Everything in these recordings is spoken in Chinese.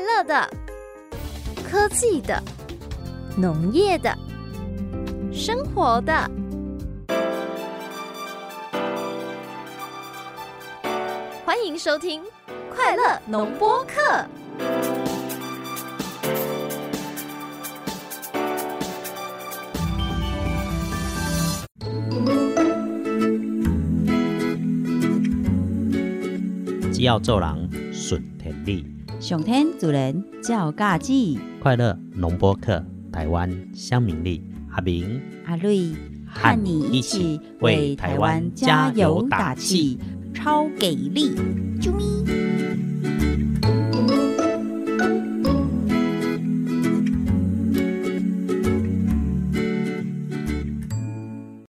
快乐的、科技的、农业的、生活的。欢迎收听《快乐农播课》。只要做人顺天理，上天主人照家己，快乐农播客，台湾乡民力，阿明阿瑞和你一起为台湾加油打气，超给力！啾咪。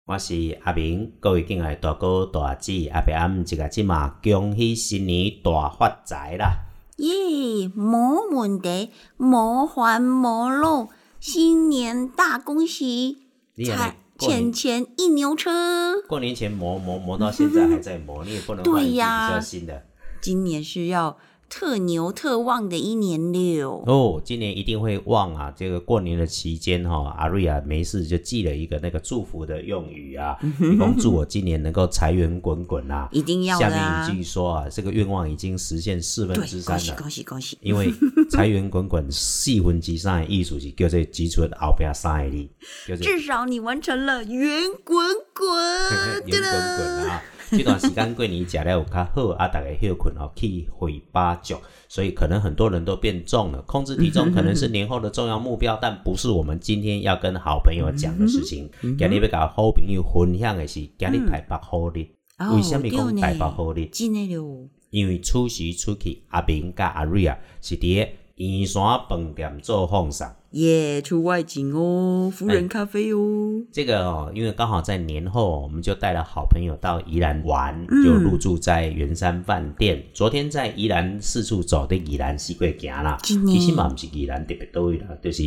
我是阿明，各位敬爱大哥大姐，阿伯暗一个即嘛，恭喜新年大发财啦！耶，没问题，没烦没路，新年大恭喜！财钱钱一牛车。过年前磨磨磨到现在还在磨，你也不能换呀较新的今年是要特牛特旺的一年六。哦。今年一定会旺啊！这个过年的期间哈、阿瑞啊没事就寄了一个那个祝福的用语啊，你讲祝我今年能够财源滚滚啊！一定要的下啊面一句说啊，这个愿望已经实现四分之，三了。恭喜恭喜恭喜！因为财源滚滚四分之三的艺术是叫做挤出后边三个力，叫做至少你完成了圆滚滚，圆滚滚啊！这段时间过年食了有较好啊，大家休困哦，去回八九，所以可能很多人都变重了。控制体重可能是年后的重要目标，但不是我们今天要跟好朋友讲的事情。今日要甲好朋友分享的是今日台北好日。哦为什么讲台北好日？因为此时出去，阿明甲阿瑞啊是伫咧圆山饭店做奉上。耶，出外景哦，夫人咖啡哦，这个哦，因为刚好在年后，我们就带了好朋友到宜兰玩，嗯。就入住在圆山饭店。昨天在宜兰四处走的宜兰四过行啦，其实嘛不是宜兰特别多位啦，就是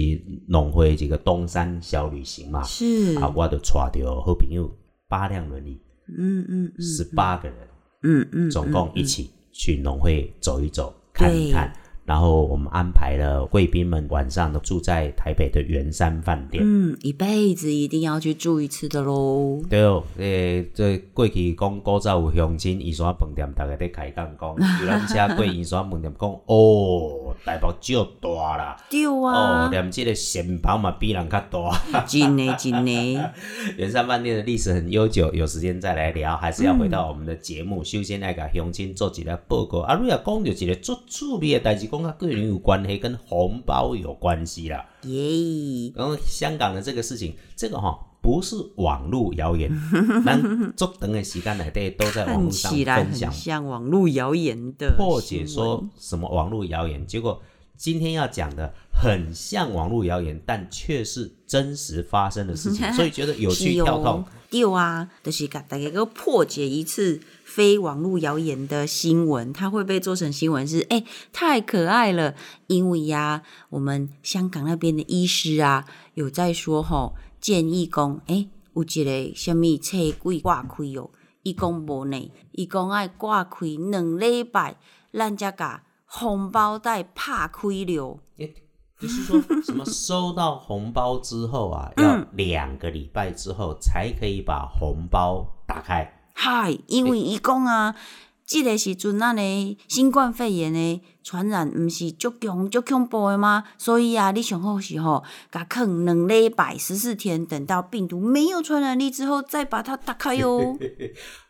农会这个东山小旅行嘛。是，啊，我就带着好朋友八辆轮椅，嗯嗯嗯十八个人，嗯嗯，总共一起去农会走一走，看一看。然后我们安排了贵宾们晚上都住在台北的圆山饭店。嗯，一辈子一定要去住一次的喽。对哦，诶，这过去讲古早有乡亲圆山饭店，大家在开讲讲，有咱车过圆山饭店讲，哦，台北少大啦，对哦，啊，连这个城堡嘛比人较大。真的真的，圆山饭店的历史很悠久，有时间再来聊，还是要回到我们的节目。首先来甲乡亲做一个报告，啊，你也讲到一个足趣味的代志，讲甲个人有关系，跟红包有关系啦。耶，然后香港的这个事情，这个哈、不是网络谣言，咱足长的时间内底都在网络上分享像网络谣言的破解说什么网络谣言，结果今天要讲的很像网络谣言，但却是真实发生的事情，所以觉得有趣跳痛。对啊，就是给大家个破解一次非网络谣言的新闻，它会被做成新闻是，哎、太可爱了。因为呀、我们香港那边的医师啊，有在说吼，建议讲，哎、有一个什么册柜挂开哦，伊讲无呢，伊讲爱挂开两礼拜，咱才甲红包袋拍开了。就是说什么收到红包之后啊，嗯要两个礼拜之后才可以把红包打开。嗨，因为伊讲啊，即、个时阵咱的新冠肺炎的传染毋是足强足恐怖的吗？所以啊，你上好是吼，甲坑两礼拜十四天，等到病毒没有传染力之后，再把它打开哟。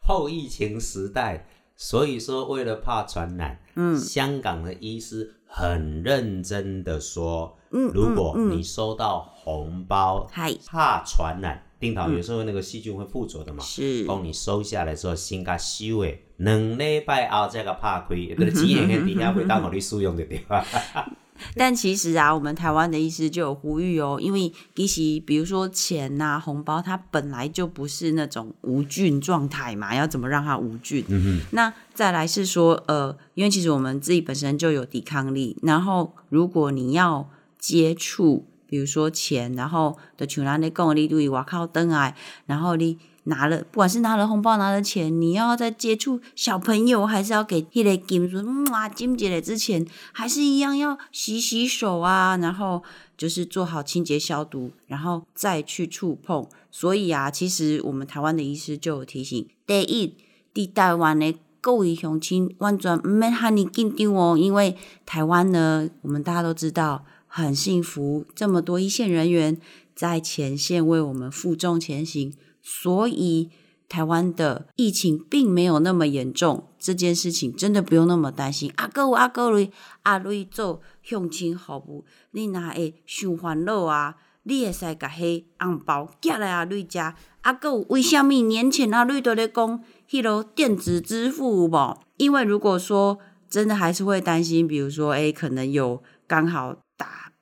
后疫情时代，所以说为了怕传染，嗯香港的医师很认真的说，嗯如果你收到红包，嗨，怕传染，定桃有时候那个细菌会附着的嘛，是，帮你收下来之后，先甲收诶，两礼拜后再甲拍开，就是钱现喺底下会当互你使用的对吧。但其实啊，我们台湾的医师就有呼吁哦，因为其实比如说钱呐、红包，它本来就不是那种无菌状态嘛，要怎么让它无菌？嗯那再来是说，呃，因为其实我们自己本身就有抵抗力，然后如如果你要接触比如说钱，然后的像咱咧讲，你对外靠登来，然后你拿了，不管是拿了红包拿了钱，你要再接触小朋友，还是要给迄个金说嗯啊金姐的之前，还是一样要洗洗手啊，然后就是做好清洁消毒，然后再去触碰。所以啊，其实我们台湾的医师就有提醒，第一，伫台湾的各位乡亲完全毋免喊你紧张哦，因为台湾呢，我们大家都知道很幸福，这么多一线人员在前线为我们负重前行，所以台湾的疫情并没有那么严重，这件事情真的不用那么担心。啊，各位啊，各位阿瑞做乡亲服务，你若会想烦恼啊？你会使甲迄红包寄来阿瑞家？阿哥为虾米年前阿瑞都咧讲迄落电子支付无？因为如果说真的还是会担心，比如说，诶、可能有刚好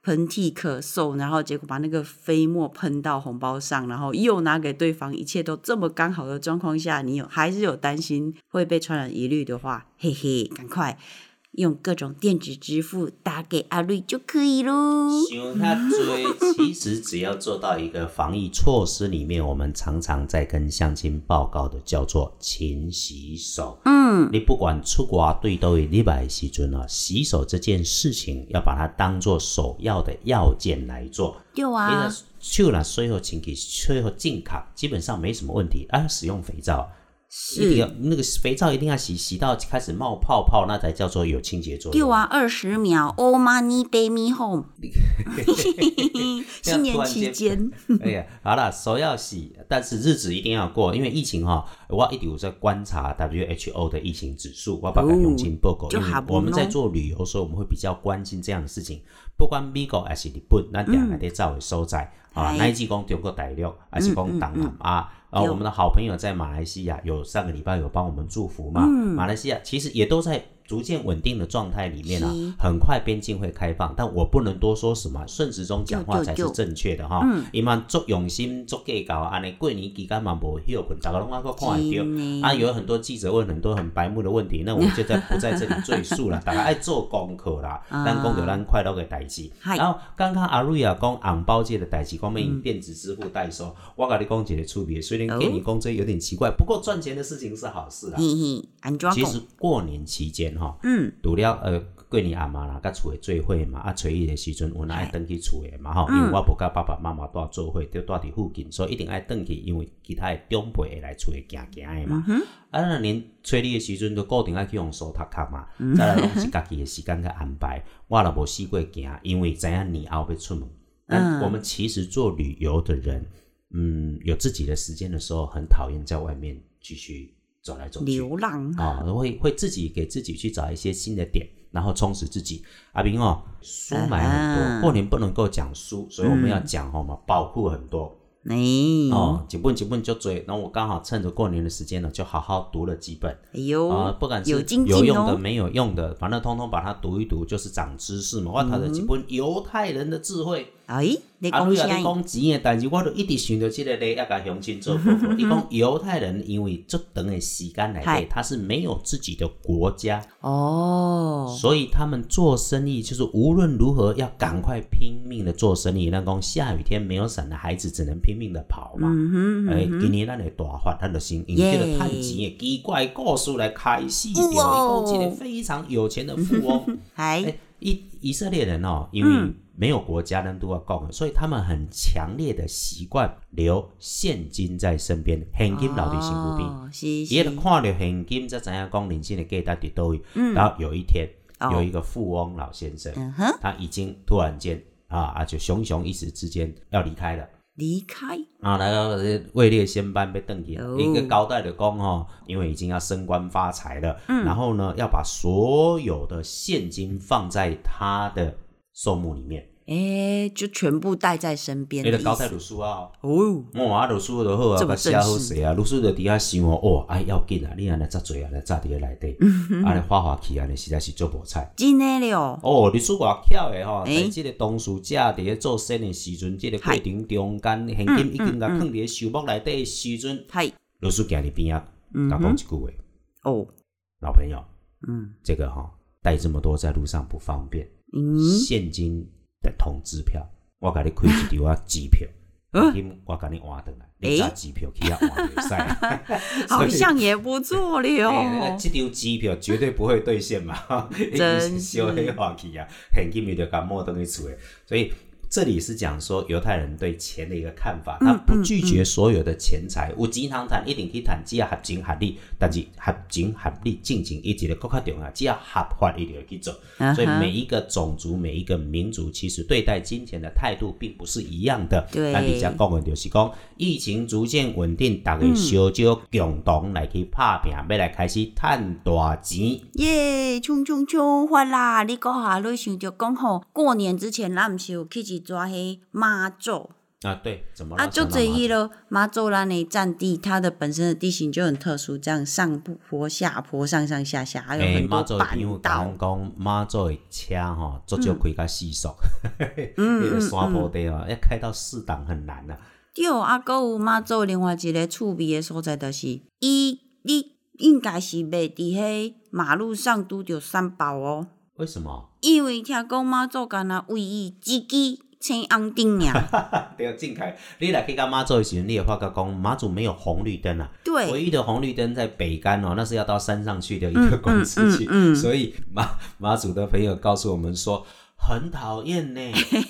喷嚏、咳嗽，然后结果把那个飞沫喷到红包上，然后又拿给对方，一切都这么刚好的状况下，你有还是有担心会被传染疑虑的话，嘿嘿，赶快用各种电子支付打给阿瑞就可以喽。想他追，其实只要做到一个防疫措施里面，我们常常在跟乡亲报告的，叫做勤洗手。嗯，你不管出国对都有礼拜时阵啊，洗手这件事情要把它当做首要的要件来做。有啊，手啦，水后清洗，水后净卡，基本上没什么问题。啊，使用肥皂，一定要那个肥皂一定要洗，洗到开始冒泡泡，那才叫做有清洁作用。有啊，二十秒，Oh money baby home。新年期间，哎呀，好了，手要洗，但是日子一定要过，因为疫情哈、我一直有在观察 WHO 的疫情指数，我把它用进报告，因为就下班我们在做旅游，的时候我们会比较关心这样的事情。不管美国还是日本，咱两个在找的所在、啊，哎乃至讲中国大陆，还是讲东南亚。啊，对我们的好朋友在马来西亚有上个礼拜有帮我们祝福嘛？马来西亚其实也都在逐渐稳定的状态里面啊，很快边境会开放，但我不能多说什么，顺时钟讲话才是正确的哈。伊嘛足用心足计较，安尼过年期间嘛无休困，大家拢爱个看得真的到。啊，有很多记者问很多很白目的问题，那我 就在不在这里赘述了。大家爱做功课啦，咱讲着咱快乐的代志。然后刚刚阿瑞亚讲红包界的代志，讲要用电子支付代收，我甲你讲一个区别，虽然给你讲这有点奇怪，不过赚钱的事情是好事啊。其实过年期间哈，嗯，除了呃过年阿妈啦，甲厝诶做伙嘛，啊初一诶时阵，阮爱登去厝诶嘛吼，因为我无甲爸爸妈妈住做伙，就住伫附近，所以一定爱登去，因为其他诶长辈会来厝诶行行诶嘛。啊，咱年初二诶时阵，就固定爱去用手读卡嘛，再来拢是家己诶时间去安排。我若无试过行，因为知影年后要出门。但我们其实做旅游的人，嗯，有自己的时间的时候，很讨厌在外面继续走来走去。流浪，啊、会会自己给自己去找一些新的点，然后充实自己。阿平哦，书买很多，啊过年不能够讲书，所以我们要讲哦嘛，宝库很多哎，哦，几本几本就追。然后我刚好趁着过年的时间呢，就好好读了几本哎呦，啊、不管是有用的哦，没有用的，反正通通把它读一读，就是长知识嘛。我读了几本犹太人的智慧。哎，你啊，你若讲啥你？讲钱的但是，我就一直想着即个咧，要甲乡亲做。伊讲犹太人因为足长诶时间来嗨底，他是没有自己的国家，哦，所以他们做生意就是无论如何要赶快拼命的做生意。那讲下雨天没有伞的孩子只能拼命的跑嘛。嗯哼，诶、今年咱的大发，咱就先用这个趁钱的奇怪故事来开始掉。伊讲一个非常有钱的富翁。还哎，以以色列人哦，因为嗯没有国家人都要供，所以他们很强烈的习惯留现金在身边，现金留伫身躯边。哦是伊就是看到现金，才知影讲人生的价值伫倒位。然后有一天，哦有一个富翁老先生，嗯，他已经突然间啊啊，就熊熊一时之间要离开了。离开，啊，来到位列仙班被邓去了，哦一个高代的公哦，因为已经要升官发财了，嗯然后呢，要把所有的现金放在他的寿木里面。哎，就全部带在身边。你的高代读书啊，哦，哦，啊，读书就好啊，这么甲写好正式势啊，读书就伫遐想哦，哦，哎，要紧啊，你安尼遮济啊，来炸伫咧内底，嗯安尼花花去安尼实在是做无彩。真的了，哦，历史外巧的吼，诶？在即个当事者伫咧做生的时阵，即个过程中间现嗯金已经甲放伫咧手目内底的时阵，嗨，老师行伫边啊，讲一句话，哦，老朋友，嗯。这个哈带这么多在路上不方便，嗯，现金的通支票，我甲你开一张啊机票，嗯金我给你换回来，你揸机票去遐换袂使。好像也不错了哎，哟。这张机票绝对不会兑现嘛，真是小黑话去啊，现金就甲摸等于厝诶，所以。这里是讲说犹太人对钱的一个看法，他不拒绝所有的钱财，有钱通谈一定去谈，只要合情合理，但是合情合理进行一直的更较重要，只要合法一定要去做。所以每一个种族、每一个民族，其实对待金钱的态度并不是一样的。对咱底下讲的就是讲，疫情逐渐稳定，大家小少共同来去拍拼，要来开始赚大钱。耶，冲冲冲，发啦！你讲下，你想着讲吼，过年之前咱毋是有去一抓迄妈祖啊，对，怎么了？啊，就这一咯。妈祖咱的占地，它的本身的地形就很特殊，这样上坡下坡，上上下下，还有诶，很多板道。讲，妈祖的车吼，足少开到四速，嗯那个山坡地哦，要开到四档很难啊。对，啊，搁有妈祖另外一个趣味的所在，就是伊你应该是袂伫迄马路上拄着三宝哦，为什么？因为听讲妈祖干那为伊自己青红灯尔。对，正开，你来去甲妈祖的时候，你也发觉讲，妈祖没有红绿灯啊。唯，一的红绿灯在北干哦，那是要到山上去的一个公司去，嗯嗯嗯所以妈妈祖的朋友告诉我们说，很讨厌呢，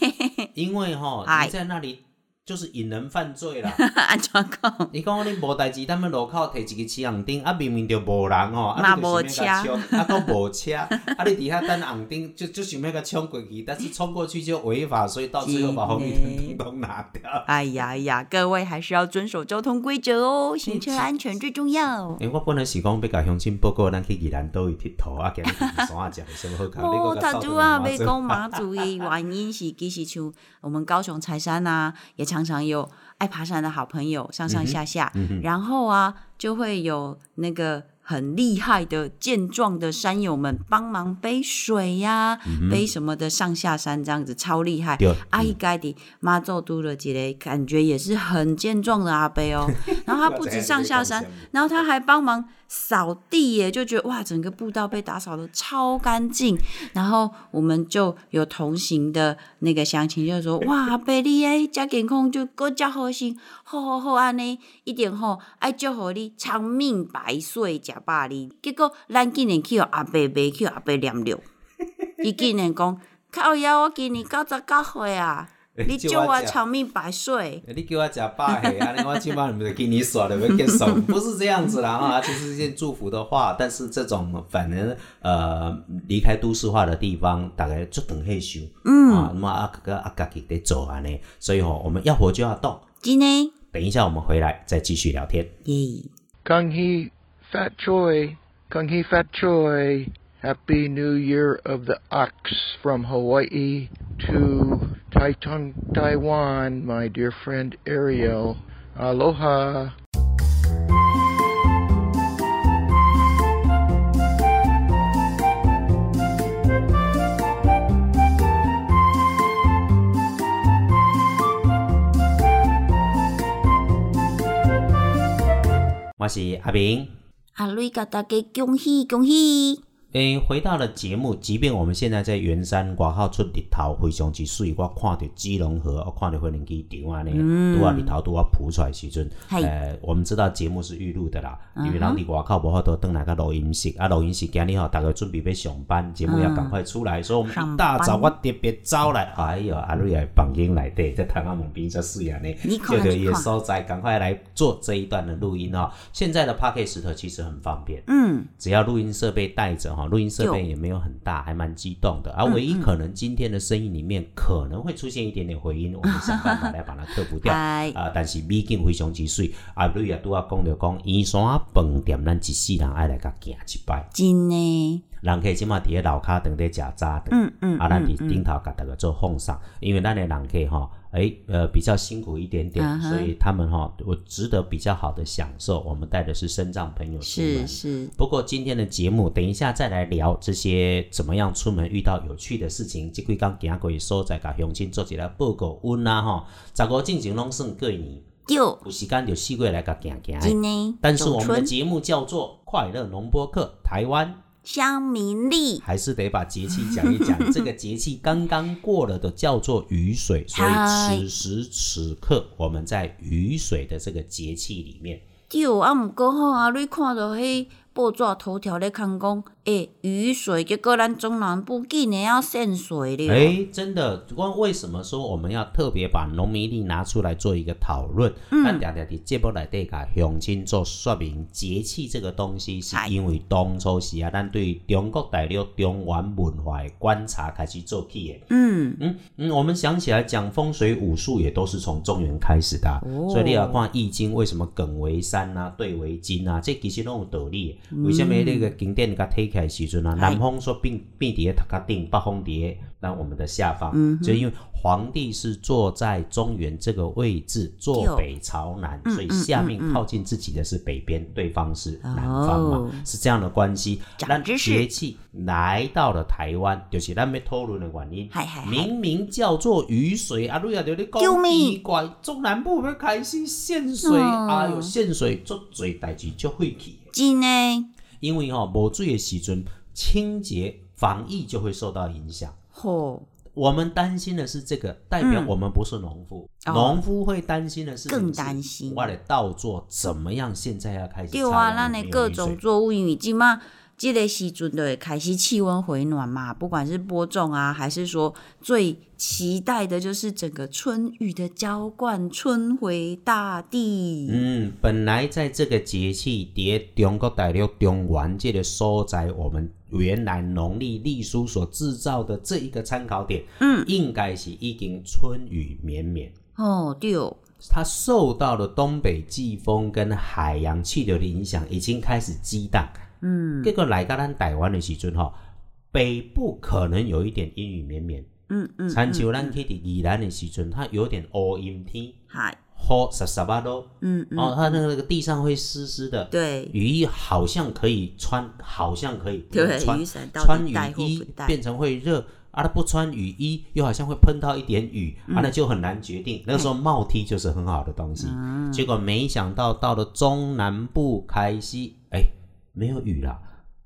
因为哈、哎你在那里就是引人犯罪啦。安怎讲？你讲你无代志，咱们路口摕一个车红灯，啊明明就无人哦，啊嘛你就想要甲无冲，啊都无车，啊你底下等红灯就就想要甲冲过去，但是冲过去就违法，所以到最后把红绿灯通通拿掉。哎呀哎呀，各位还是要遵守交通规则哦，行车安全最重要。诶、我本来是讲要甲乡亲报告，咱去宜兰岛去佚佗，啊，今日去山啊食的什么好看？你哦，他主要要讲马祖的原因是，其实像我们高雄柴山啊，也常常有爱爬山的好朋友上上下下，然后啊，就会有那个很厉害的健壮的山友们帮忙背水呀、背什么的上下山，这样子超厉害。阿姨盖的妈祖都了几嘞，感觉也是很健壮的阿伯哦。然后他不止上下山，然后他还帮忙扫地耶，就觉得哇，整个步道被打扫的超干净。然后我们就有同行的那个乡亲就说：“哇，阿伯你诶，加健康就搁遮好心，好好好安尼，一点吼爱祝福你长命百岁，食百里。”结果咱竟然去互阿伯卖，去互阿伯念了，伊竟然讲：“靠呀，我今年九十九岁啊，你祝我长命百岁。”你叫我食百岁，安尼我起码不是给你耍的要结束，不是这样子啦啊，就是一件祝福的话，但是这种反正呃离开都市化的地方，大概就等害羞，嗯啊，那么啊个啊家己得走安尼，所以吼、我们要活就要动。今天等一下我们回来再继续聊天。耶。Kung Hee Fat Choi, Kung Hee Fat Choi. Happy New Year of the Ox from Hawaii to Taitung, Taiwan, my dear friend Ariel. Aloha. 阿。瑞甲大家恭喜恭喜！诶，回到了节目，即便我们现在在圆山外口出日头非常之水，我看到基隆河，我看到飞龙机场安尼，拄啊日头拄啊浮出来时阵，诶呃，我们知道节目是预录的啦，因为人伫外口无法度登来个录音室，啊，录音室今日吼，大家准备要上班，节目要赶快出来，所以我们一大早我特别走来，哎哟，阿瑞来房间内底，在台湾门边这水安尼，你看就着你看。也所在，赶快来做这一段的录音哦。现在的 p o c k e t 其实很方便，嗯，只要录音设备带着哈，录音设备也没有很大，还蛮激动的。而嗯唯一可能今天的声音里面可能会出现一点点回音，我们想办法来把它克服掉。嗨啊，但是美景非常之水，啊，瑞也拄啊讲着讲，燕山饭店咱一世人爱来甲行一摆，真的，人客即马伫咧楼骹等咧食早顿。嗯嗯，啊，咱嗯伫顶头甲大家做奉上，因为咱的人客吼，诶、呃，比较辛苦一点点所以他们哈，我值得比较好的享受。我们带的是身障朋友出门是是，不过今天的节目，等一下再来聊这些怎么样出门遇到有趣的事情。这几工行过的所在，甲乡亲做一个报告温啊吼，十五进前拢算过年，有时间就四过来甲行行。但是我们的节目叫做《快乐农播课》，台湾乡民历。还是得把节气讲一讲。这个节气刚刚过了的叫做雨水，所以此时此刻我们在雨水的这个节气里面。对，啊，毋过吼，啊，你看到迄报纸头条咧看讲，诶、雨水，结果咱中南部竟然要渗水了。哎，真的，光为什么说我们要特别把农民历拿出来做一个讨论？嗯咱常常伫节目内底甲乡亲做说明，节气这个东西是因为当初时啊，咱对中国大陆中原文化的观察开始做起的。嗯，嗯嗯，我们想起来讲风水武术也都是从中原开始的啊、哦所以你要看《易经》为什么艮为山啊，兑为金啊，这其实都有道理。为什么那个经典甲推起来的时阵啊，南风说并并伫头壳顶，北风伫咱我们的下方，嗯就因为皇帝是坐在中原这个位置，坐北朝南，嗯所以下面靠近自己的是北边，对方是南方嘛，哦。是这样的关系。咱长知识。节气来到了台湾，就是咱要讨论的原因。明明叫做雨水，啊，你啊就咧救讲命。奇怪，中南部要开始限水，嗯哎呦，限水做做代志就晦气的，真诶，因为吼、无水的时阵，清洁防疫就会受到影响。吼，我们担心的是这个，代表嗯。我们不是农夫，哦。农夫会担心的是更担心。我的稻作怎么样？现在要开始对啊，那你各种作物，因为即马即个时阵就会开始气温回暖嘛，不管是播种啊，还是说最期待的就是整个春雨的浇灌，春回大地。嗯，本来在这个节气，伫中国大陆中原这个所在，我们原来农历历书所制造的这一个参考点，嗯，应该是已经春雨绵绵。哦，对，它受到了东北季风跟海洋气流的影响，已经开始激荡。嗯。结果来到咱台湾的时阵吼，北部可能有一点阴雨绵绵，嗯嗯，参像咱去伫宜兰的时阵，它有点乌阴天，嗨，雨湿湿啊咯，嗯嗯，哦，它那个那个地上会湿湿的，对，雨衣好像可以穿，好像可以不穿雨伞穿雨衣变成会热啊，它不穿雨衣又好像会喷到一点雨、嗯。啊，那就很难决定。那个时候帽 T 就是很好的东西，嗯。结果没想到到了中南部开西，哎，没有雨啦。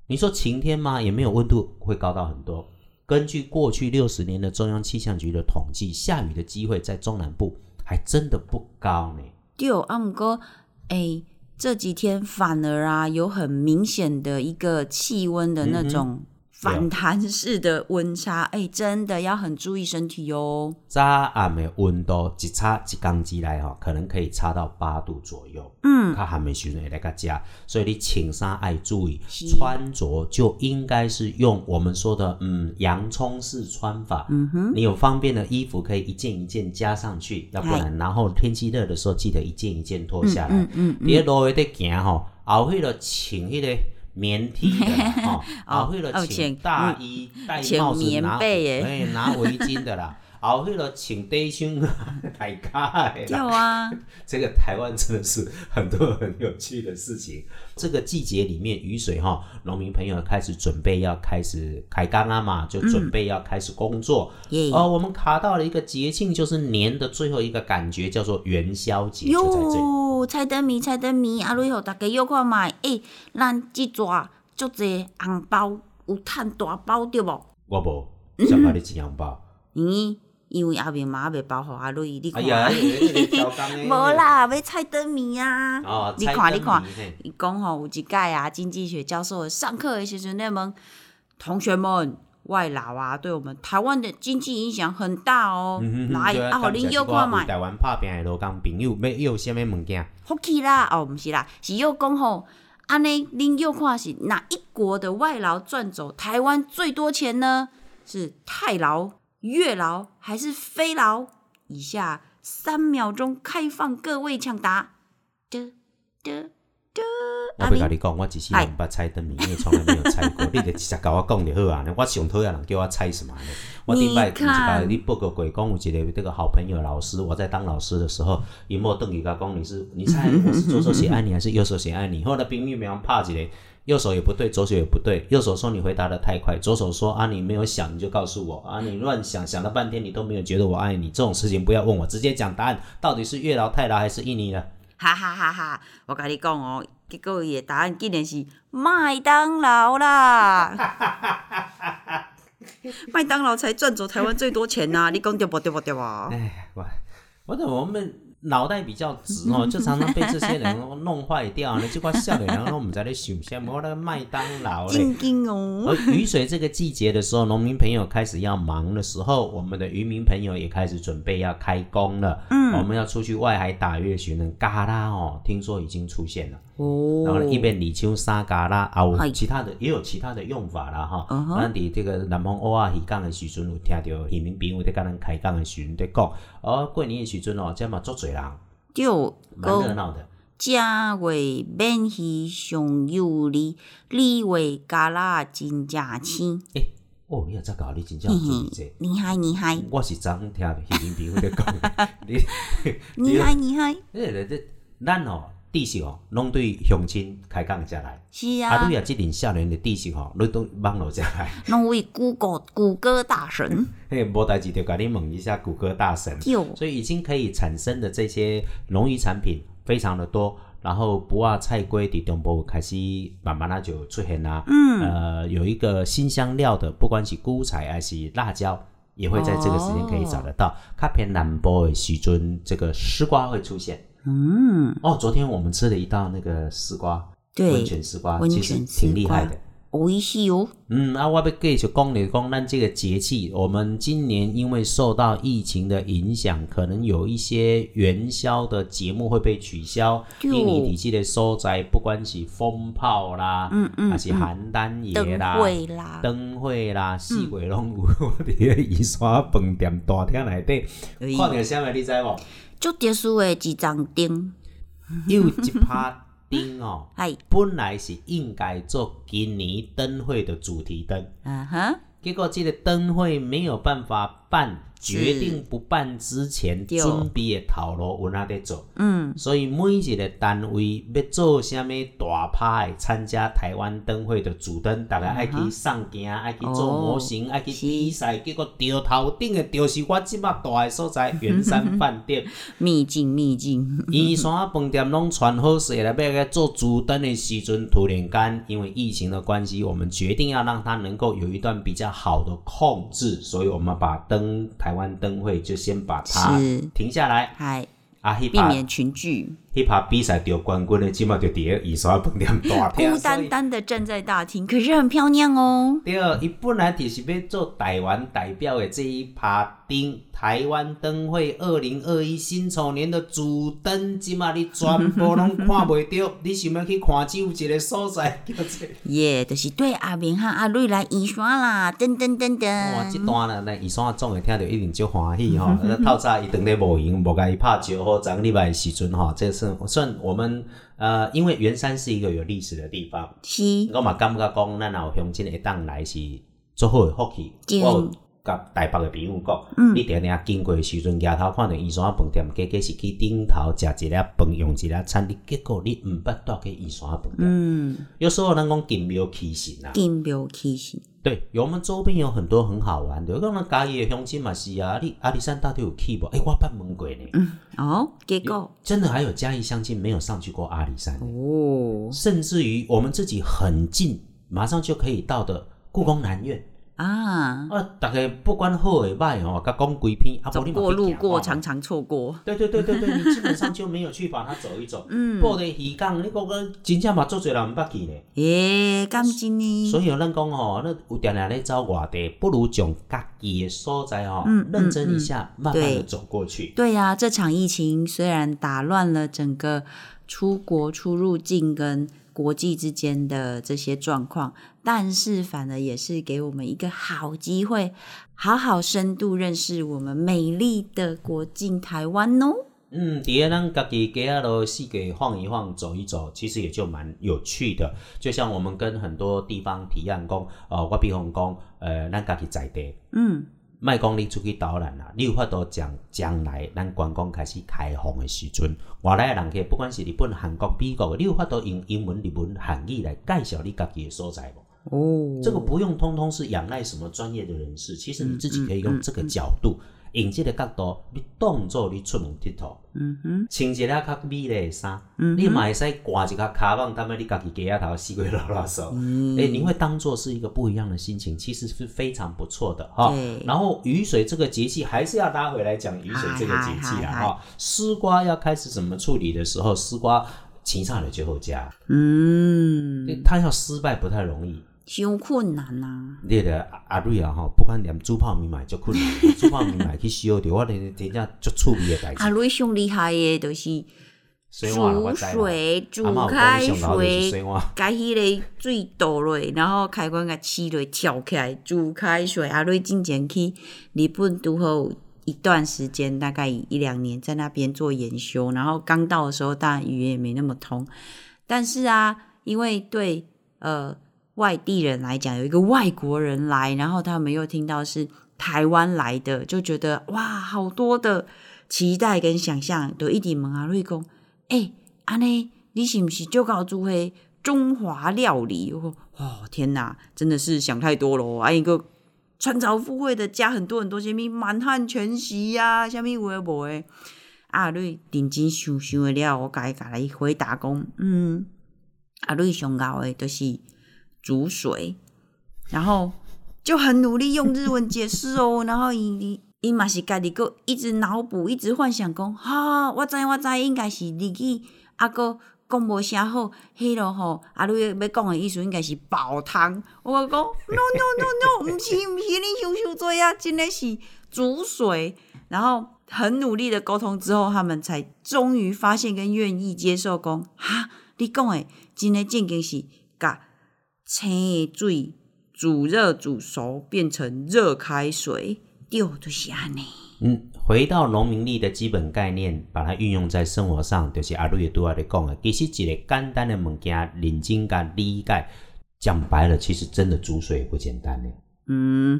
你说晴天吗？也没有温度会高到很多。根据过去六十年的中央气象局的统计，下雨的机会在中南部还真的不高呢。对，阿姆哥，哎、这几天反而啊，有很明显的一个气温的那种反弹式的温差，哎、真的要很注意身体哦。早暗的温度一差一工之内吼，可能可以差到八度左右。嗯，较寒的时阵会来个加，所以你穿衫爱注意穿着，就应该是用我们说的嗯洋葱式穿法。嗯哼，你有方便的衣服可以一件一件加上去，要不然然后天气热的时候记得一件一件脱下来。嗯嗯嗯，你喺路喺行吼，后迄个穿迄个棉 T 的 哦后迄个穿哦穿大衣、戴帽子、棉拿被耶。哎拿围巾的啦，后迄个穿底胸 大卡的对啦。啊，这个台湾真的是很多很有趣的事情。这个季节里面雨水哈，农民朋友开始准备要开始开干啊嘛，就准备要开始工作。耶、哦，我们卡到了一个节庆，就是年的最后一个感觉，叫做元宵节，就在这里。哟，猜灯谜，猜灯谜，啊，你互大家约看卖，诶、咱即抓足侪红包，有趁大包对无？我无，想把你几样包。咦，因为阿明嘛未包互阿瑞，你看。无。啦，要菜灯谜啊！哦，你看你看伊讲吼，有一届啊，经济学教授上课的时阵咧问同学们，外劳啊，对我们台湾的经济影响很大哦。来，啊，互恁感谢约看卖，我为台湾拍拼的罗工朋友，要要什么物件？福气啦，哦，毋是啦，是又讲吼，安尼恁又看是哪一国的外劳赚走台湾最多钱呢？是泰劳、越劳还是飞老？以下三秒钟开放各位抢答。的的的，我要跟你讲，我一世人捌猜灯谜，因为从来没有猜过。你就直接甲我讲就好啊！我上讨厌人叫我猜什么呢？我顶摆不是甲你报告过，讲有一个这个好朋友老师，我在当老师的时候，伊莫邓伊甲讲你是你猜我是左手写爱你还是右手写爱你？后来拼命命拍一个。右手也不对，左手也不对。右手说你回答的太快，左手说啊你没有想你就告诉我啊你乱想想了半天你都没有觉得我爱你，这种事情不要问我，直接讲答案，到底是月老、太老还是印尼呢？哈哈哈哈！我跟你讲哦，结果伊的答案竟然是麦当劳啦！麦当劳才赚走台湾最多钱呐、你讲对不对不对吧？哎，我我怎么我们脑袋比较直哦，就常常被这些人弄坏掉了。结果笑脸人我们在那想什么那个麦当劳嘞。而雨水这个季节的时候，农民朋友开始要忙的时候，我们的渔民朋友也开始准备要开工了。嗯，我们要出去外海打鱼的时候呢，嘎啦哦，听说已经出现了。然后一边李秋沙嘎啦啊，有其他的也有其他的用法啦哈。嗯咱伫这个南方欧啊渔港的时阵，有听到渔民朋友在跟咱开讲的时阵在讲，哦，过年的时阵哦，这嘛足侪人，就蛮热讲闹的。正月免鱼上有哩，二月加啦真正青，哦，你也知搞，你真正注意厉害厉害我是昨昏听渔民朋友在讲，你厉害厉害，这个这咱哦，知识哦，拢对乡亲开讲下来。是啊，啊你，也即阵少年的知识吼，你都网络才来。那位谷歌谷歌大神，嘿，无代志就甲你问一下谷歌大神。有所以已经可以产生的这些农渔产品非常的多，然后不啊菜龟伫中部开始慢慢啊就出现啦。嗯，呃，有一个新香料的，不管是菇菜还是辣椒。也会在这个时间可以找得到。较偏南波的时阵，这个丝瓜会出现。嗯，哦，昨天我们吃了一道那个丝瓜，对温泉丝瓜，温其实泉丝瓜挺厉害的。おいしい哦，嗯，啊，我要继续讲的讲，咱这个节气，我们今年因为受到疫情的影响，可能有一些元宵的节目会被取消。对印尼体系的所在，不管是风炮啦，嗯嗯还是邯郸爷灯啦、会啦，灯会啦，四月拢有。我伫个宜山饭店大厅内底，哎看到啥物你知无？ 足特殊的一张灯，有一趴灯哦，嗨，本来是应该做今年灯会的主题灯。啊哈，结果这个灯会没有办法办，决定不办之前，对。准备的头路有哪在做？嗯，所以每一个单位要做什么大派参加台湾灯会的主灯，大家爱去上镜，爱去做模型，爱去比赛。结果掉头顶的就是我即马大的所在 圆山饭店，秘境秘境，宜山饭店拢传好势了，要来做主灯的时阵，突然间因为疫情的关系，我们决定要让它能够有一段比较好的控制，所以我们把灯台湾灯会就先把它是。停下来。避免群聚，迄把比赛得冠军的，即马就伫个宜山饭店大厅。孤单单的站在大厅，可是很漂亮哦。对，伊本来就是要做台湾代表的这一趴灯，台湾灯会二零二一新丑年的主灯，即马你全部拢看袂到，你想要去看，只有一个所在叫做。耶、就是对阿明和阿瑞来移刷啦，噔噔噔哇，即。段呢，咱宜山总会听到一定足欢喜吼。那透早伊当咧无闲，无甲伊拍招呼，昨礼拜的时阵吼，这是算我们呃，因为圆山是一个有历史的地方，是，我嘛感觉讲，咱老乡亲一当来是最好的福气。甲台北的朋友讲，嗯你定定经过的时阵，抬头看到宜山饭店，加加是去顶头食一粒饭，用一粒餐，你结果你毋捌到去宜山饭店。嗯，有时候咱讲金庙起神啊，金标起是，对，我们周边有很多很好玩的，有可能嘉义的乡亲嘛是啊，你阿里山到底有去无？诶、我捌问过呢。哦，结果真的还有嘉义乡亲没有上去过阿里山，哦甚至于我们自己很近，马上就可以到的故宫南院。啊，啊，大概不管好诶歹哦，甲讲几篇，啊，走你过路过，常常错过。对对对对对，你基本上就没有去把它走一走。嗯，布袋鱼港，你讲个真正嘛做侪人毋捌去呢。耶，感真呢。所以有咱讲吼，那有定定咧走外地，不如从家己的所在吼，嗯认真一下，慢慢的走过去。对呀、这场疫情虽然打乱了整个出国出入境跟国际之间的这些状况，但是反而也是给我们一个好机会，好好深度认识我们美丽的国境台湾哦。嗯，伫个咱家己家下头四给晃一晃、走一走，其实也就蛮有趣的。就像我们跟很多地方提案讲，呃，我比方讲，呃，咱家己在地，嗯，莫讲你出去导览啦，你有法度将将来咱观光开始开放的时阵，外来的人客，不管是日本、韩国、美国的，你有法度用英文、日文、韩语来介绍你家己的所在无？哦，这个不用通通是仰赖什么专业的人士，其实你自己可以嗯用这个角度。用这个角度，你当做你出门佚佗，嗯哼，穿一个较美丽的衫，嗯你嘛会使挂一个卡棒，他们你家己家头四个拉拉手，嗯。哎、你会当做是一个不一样的心情，其实是非常不错的哈。然后雨水这个节气还是要拉回来讲雨水这个节气啦嗨嗨哈。丝瓜要开始怎么处理的时候，丝瓜芹上了最后加，嗯，它要失败不太容易。伤困难呐、你个阿阿瑞啊吼，不管连煮泡面嘛就困难，煮泡面嘛去烧着，我连真正足趣味的代志。阿瑞上厉害的，就是煮水、煮开水水碗，加迄个水倒落，然后开关甲起落，跳起来煮开水。阿瑞进前去日本拄好有一段时间，大概一两年在那边做研修，然后刚到的时候，当然语言也没那么通，但是啊，因为对呃外地人来讲，有一个外国人来，然后他们又听到是台湾来的，就觉得哇，好多的期待跟想象，都一点问阿瑞讲，诶、阿内你是不是就搞煮迄中华料理？哦天哪，真的是想太多了，啊一个。穿凿附会的加很多很多，什么满汉全席呀、什么有诶无诶，阿瑞认真想想的了，我甲伊甲伊回答讲，嗯，阿瑞上高诶就是煮水，然后就很努力用日文解释哦，然后伊伊伊嘛是家己个一直脑补，一直幻想讲，哈、我知我知，应该是日语，啊个讲无啥好，迄落吼，啊你要讲的意思应该是煲汤，我讲 no no no no，毋是毋是，你想想做啊，真的是煮水，然后很努力的沟通之后，他们才终于发现跟愿意接受讲，哈，你讲诶真诶正经是甲青的水煮热煮熟变成热开水，对，就是安尼。嗯，回到农民力的基本概念，把它运用在生活上，就是阿瑞也拄仔咧讲的，其实一个简单的物件，认真甲理解，讲白了，其实真的煮水不简单嘞。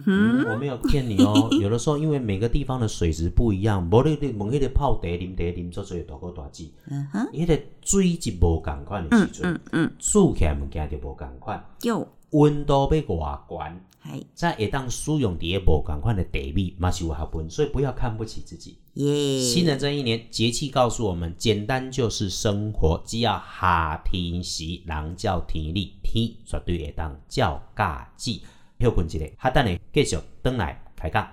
哼，我没有骗你哦。有的时候，因为每个地方的水质不一样，无你你问迄个泡茶、啉茶、啉做做大锅大剂，嗯哼，迄个水质无共款的时阵，嗯嗯，煮起来物件就无共款，有，温度要偌悬，系才会当使用伫个无共款的地米，嘛是有学问，所以不要看不起自己。耶，新的这一年，节气告诉我们，简单就是生活，只要下天时，人叫天理，天绝对会当叫假志。休困一下，下等下继续转来开讲。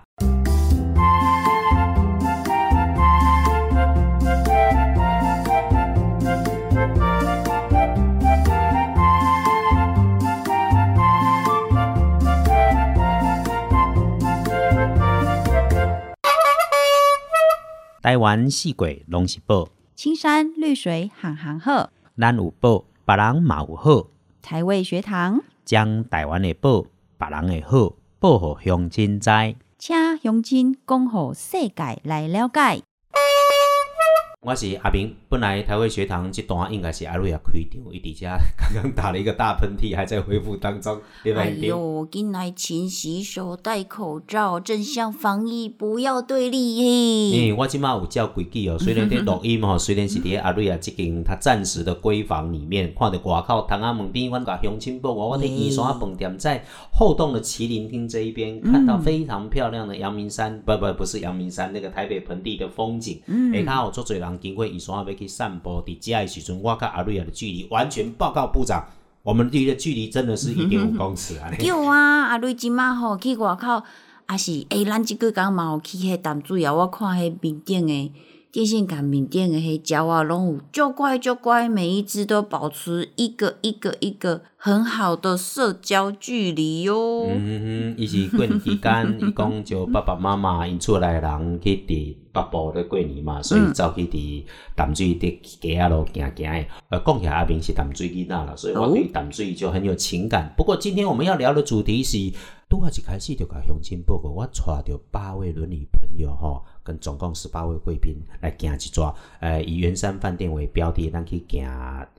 台湾四季拢是宝，青山绿水行行好，咱有宝，别人嘛有好。台味学堂，将台湾的宝，别人的好，报互乡亲知。请乡亲讲互世界来了解。我是阿明，本来台湾学堂这段应该是阿瑞亚开场，伊伫遮刚刚打了一个大喷嚏，还在恢复当中，对吧？哎呦，进来勤洗手，戴口罩，正向防疫，不要对立嘿。因为我即马有照规矩哦，虽然伫录音吼，虽然是伫阿瑞亚即间他暂时的闺房里面，看着外口窗仔门边，阮甲乡亲报我，我伫宜山饭店在后洞的麒麟厅这一边，看到非常漂亮的阳明山，不不不是阳明山，那个台北盆地的风景。下骹有做侪人经过伊山要去散步，伫遮诶时阵，我甲阿瑞亚的距离完全报告部长，我们离的距离真的是一点五公尺啊！叫啊，阿瑞即马吼去外口，也是诶、咱即几天嘛有去迄淡水啊，我看迄面顶诶电线杆面顶诶迄鸟啊，拢有就乖就乖，每一只都保持一个一个一个很好的社交距离哟、嗯哼，伊是过年期间，伊讲就爸爸妈妈因厝内的人去伫北部咧过年嘛，所以走去伫淡水伫街仔路行行的。呃，讲起来阿明是淡水囡仔啦，所以我对淡水就很有情感。不过今天我们要聊的主题是，拄啊一开始就甲乡亲报告，我带着八位伦理朋友吼，跟总共十八位贵宾来行一抓。呃，以圆山饭店为标的，咱去行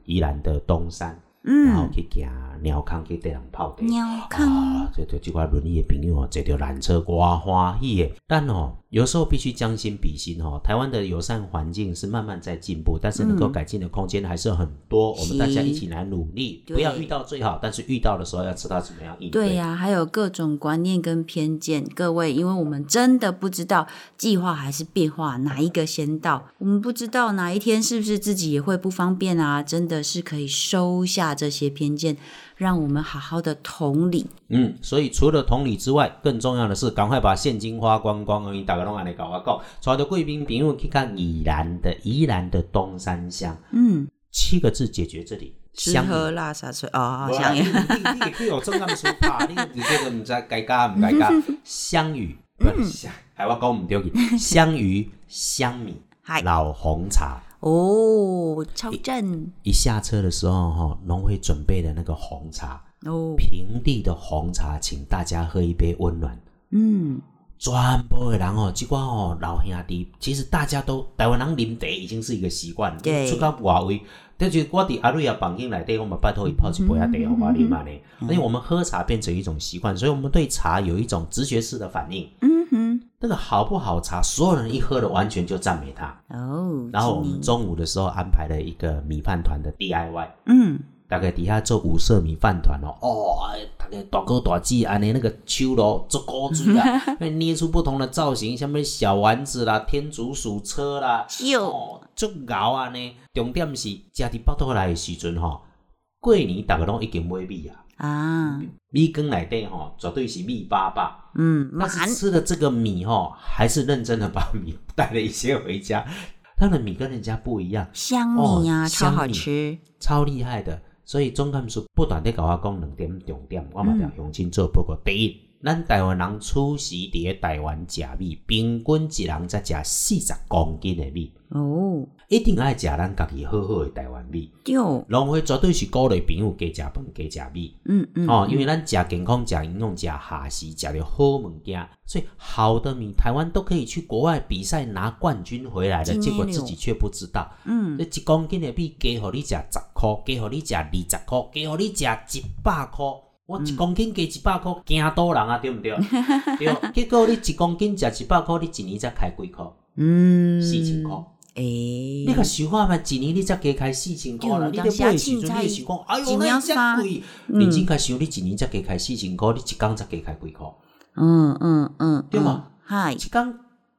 宜兰的东山。嗯然后去行鸟空去地人泡茶。鸟康啊，这这这块轮椅的朋友哦，坐着缆车刮欢喜的。但哦，有时候必须将心比心哦。台湾的友善环境是慢慢在进步，但是能够改进的空间还是很多。我们大家一起来努力，不要遇到最好，但是遇到的时候要知道怎么样应对。对呀、还有各种观念跟偏见，各位，因为我们真的不知道计划还是变化哪一个先到，我们不知道哪一天是不是自己也会不方便啊，真的是可以收下这些偏见，让我们好好的同理。嗯，所以除了同理之外，更重要的是赶快把现金花光光。因为大家拢安尼搞我讲，带着贵宾朋友去看宜兰的宜兰的东山乡，嗯，七个字解决这里。吃香喝拉撒睡哦，香你你你去有正干书拍，你你这个唔知该加唔该加。香芋不是香，还我讲唔对去。香芋、香米嗨、老红茶。哦，超正。一下车的时候，哈，农会准备的那个红茶，哦，平地的红茶，请大家喝一杯温暖。嗯，全部的人哦，即个哦老兄弟，其实大家都台湾人啉茶已经是一个习惯，对。出到外位，但是我伫阿瑞亚房间内底，我们拜托伊泡一杯啊茶，互我啉嘛呢。而且我们喝茶变成一种习惯，所以我们对茶有一种直觉式的反应。嗯哼，那个好不好茶，所有人一喝了，完全就赞美它。哦，然后我们今中午的时候安排了一个米饭团的 DIY，嗯，大概底下做五色米饭团哦，哦，大概大哥大姐安尼那个手咯做高水啊，会捏出不同的造型，像咩小丸子啦、天竺鼠车啦，哟哦，足熬啊呢。重点是食伫北倒来的时阵吼，过年大家拢已经买米啊，啊，米羹内底吼绝对是米粑粑。嗯，但是吃了这个米吼，还是认真的把米 带了一些回家。他的米跟人家不一样，香米呀、哦超好吃。超厉害的。所以总干事不断地甲我讲两点重点，我嘛要向真做报告。第一，咱台湾人初时伫台湾食米，平均一人才食四十公斤的米，哦，一定爱食咱家己好好的台湾米。对，农会绝对是鼓励朋友加食饭、加食米。嗯嗯，哦，因为咱食健康、食营养、食下食，食了好物件，所以好的米，台湾都可以去国外比赛拿冠军回来的，结果自己却不知道。嗯，你一公斤的米加互你食十箍，加互你食二十箍，加互你食一百箍。我一公斤加一百箍，惊倒人啊，对毋对？对，结果你一公斤食一百箍，你一年才开几箍？嗯，四千箍。诶，你甲想看觅，一年你才加开四千箍啦，对你咧买诶时阵，你会想讲，哎一哟，那遮贵。认真甲想，你一年才加开四千箍，你一工才加开几箍？嗯嗯嗯，对嘛？嗨一，工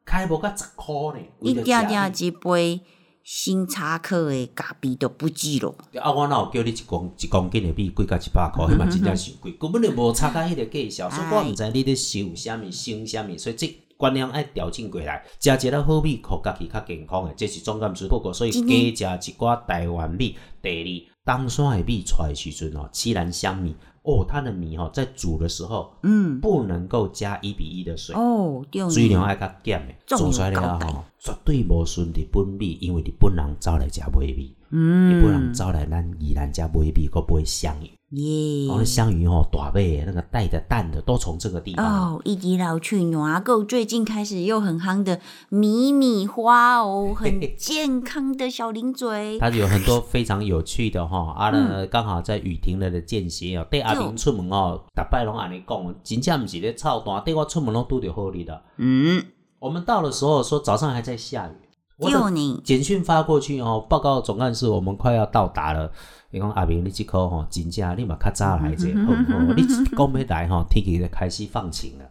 开无甲十箍呢，为一了点点一杯星茶克的咖啡都不止咯。啊，我哪有叫你一公一公斤的米贵甲一百箍，迄嘛真正伤贵，根本就无差甲迄个价小，所以我毋知你咧收啥物、省啥物，所以这观念爱调整过来，食一粒好米，互家己较健康的，这是总干事报告。所以加食一寡台湾米。第二，东山的米出来的时阵哦，七兰香米。哦，它的米哦在煮的时候嗯，不能够加一比一的水。哦，对。呢，水量爱较减的，重做出来了吼，绝对无顺日本米，因为日本人走来食买米，嗯，日本人走来咱宜兰食买米，佮买香鱼，耶然后那香鱼哦大尾的那个带着蛋的，都从这个地方。哦，一滴老去暖够，最近开始又很夯的米米花哦，很健康的小零嘴。它有很多非常有趣的哈，啊呢刚好在雨停了的间歇哦，对阿明出门哦，逐摆拢安尼讲，真正毋是咧操蛋，对我出门拢拄着好日的。嗯，我们到的时候说早上还在下雨，我你简讯发过去哦，报告总干事，我们快要到达了。伊讲阿明，你即颗吼真正你嘛较早来者，好唔好？你讲要来吼，天气就开始放晴了。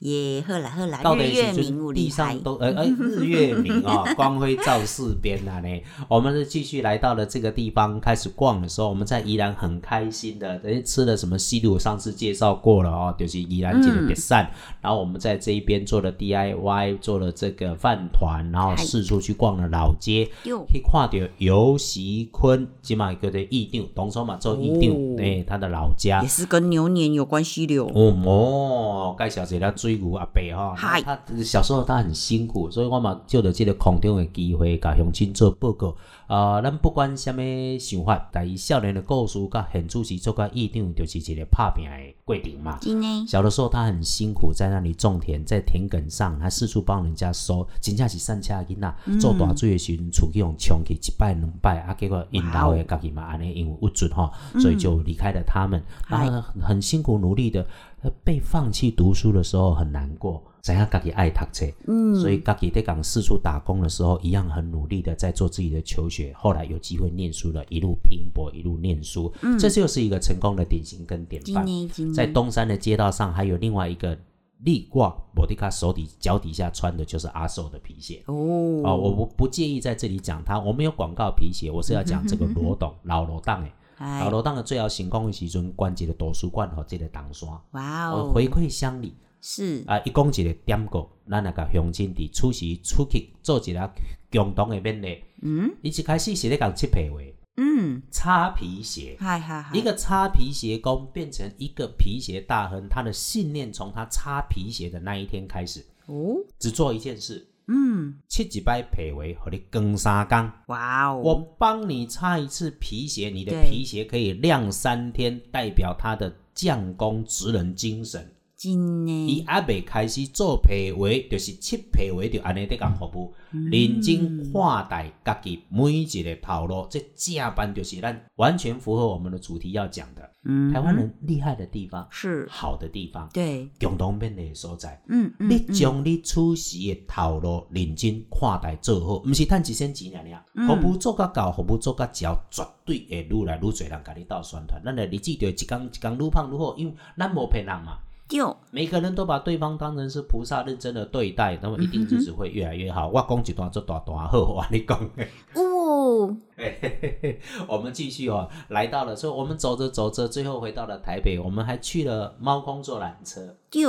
耶，喝啦喝啦，到的日月时明有地上。都呃呃日月明啊、光辉照四边啊呢。我们是继续来到了这个地方，开始逛的时候，我们在宜兰很开心的，等于吃了什么西鲁，上次介绍过了哦，就是宜兰街的别散。然后我们在这一边做了 DIY，做了这个饭团，然后四处去逛了老街。哟，去看到尤习坤，即嘛叫做议长，当初嘛做议长，哦诶、他的老家也。是跟牛年有关系的哦。哦哦，介绍一下水水牛阿伯吼，他小时候他很辛苦，所以我嘛借着这个空中的机会，甲乡亲做报告。啊，咱不管什么想法，但伊少年的故事，甲现主席做个议定，就是一个拍拼的过程嘛。真的，小的时候他很辛苦，在那里种田，在田埂上，他四处帮人家收，真正是善车囡仔。做大水的时阵，厝去用冲去一摆两摆，啊，结果因老的家己嘛安尼因为不准吼，所以就离开了他们。然后很辛苦努力的，呃被放弃读书的时候很难过，怎样自己爱读册，嗯，所以自己在港四处打工的时候，一样很努力的在做自己的求学。后来有机会念书了，一路拼搏，一路念书，这就是一个成功的典型跟典范。在东山的街道上，还有另外一个立挂，摩迪卡手底脚底下穿的就是阿寿的皮鞋。哦，哦，我不不介意在这里讲他，我没有广告皮鞋，我是要讲这个 罗董老罗当诶，哎老罗当的最后成功的时阵，关一个图书馆和这个东山，哦，哇哦，回馈乡里。是，啊，一讲一个点过，咱那个乡亲伫出席出去做一个共同的勉励。嗯。伊一开始是咧讲七皮鞋，嗯，擦皮鞋。嗨嗨嗨，一个擦皮鞋工变成一个皮鞋大亨，他的信念从他擦皮鞋的那一天开始，哦，只做一件事：嗯，切几摆皮围和你更三缸。哇哦我哦，帮你擦一次皮鞋，你的皮鞋可以晾三天，代表他的匠工职人精神。真的，伊还未开始做皮鞋，就是切皮鞋，就安尼在讲服务，认真看待家己每一个头路，这正班就是咱完全符合我们的主题要讲的。嗯，台湾人厉害的地方，是，好的地方，对，共同便利的所在。嗯嗯，你将你处事的头路认真看待做好，毋是趁一仙钱尔嗯尔。服务做甲到，服务做甲焦，绝对会愈来愈侪人甲你斗宣传。咱的日子就一工一工愈胖愈好，因为咱无骗人嘛。对，每个人都把对方当成是菩萨，认真的对待，那么一定日子会越来越好。我讲一段做大段好，我跟你讲。哦，嘿嘿嘿嘿我们继续哦，来到了，所以我们走着走着，最后回到了台北，我们还去了猫空坐缆车。对，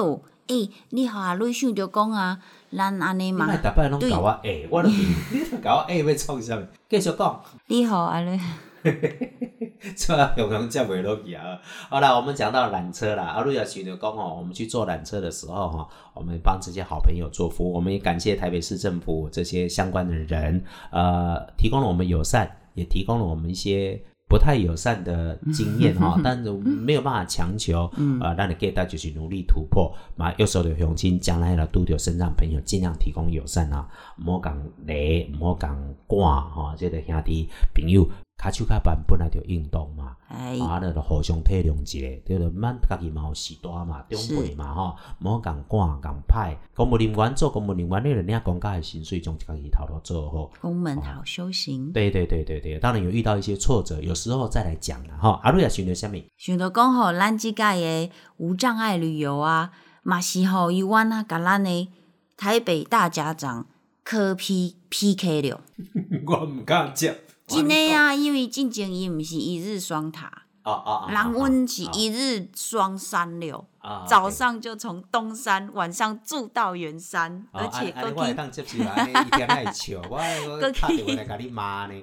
诶，你好阿瑞想着讲啊，咱安尼嘛你莫，逐摆拢对搞我下，我都 你都搞我下要创啥物？继续讲，你好阿女，这永恒接袂落去啊！好了，我们讲到缆车啦，阿路亚许的讲哦，我们去坐缆车的时候哈，我们帮这些好朋友做服务，我们也感谢台北市政府这些相关的人，呃，提供了我们友善，也提供了我们一些。不太友善的经验哈，但是没有办法强求，呃，让你 get 到就是努力突破嘛。有时候的雄心将来了拄着身上朋友，尽量提供友善啊，唔好讲雷，唔好讲赶哈，这个兄弟朋友骹手骹板本来就运动嘛，哎，啊，那就互相体谅一下，对了，咱家己嘛有时大嘛，长辈嘛吼，唔好讲赶共歹。公务人员做公务人员，你人家公家的薪水，将家己头路做好。公门好修行。对对对对对，当然有遇到一些挫折，有时候再来讲了哈。阿瑞亚选择下面，想着讲吼，咱即届的无障碍旅游啊，嘛是吼伊阮啊，甲咱的台北大家长科 P P K 了。我唔敢接。真诶啊，因为进前伊毋是一日双塔，啊啊啊！人阮是一日双山了。啊早上就从东山，晚上住到圆山，而且过去当接受啦，安尼一天爱笑，我我 过去打电话来甲你骂呢。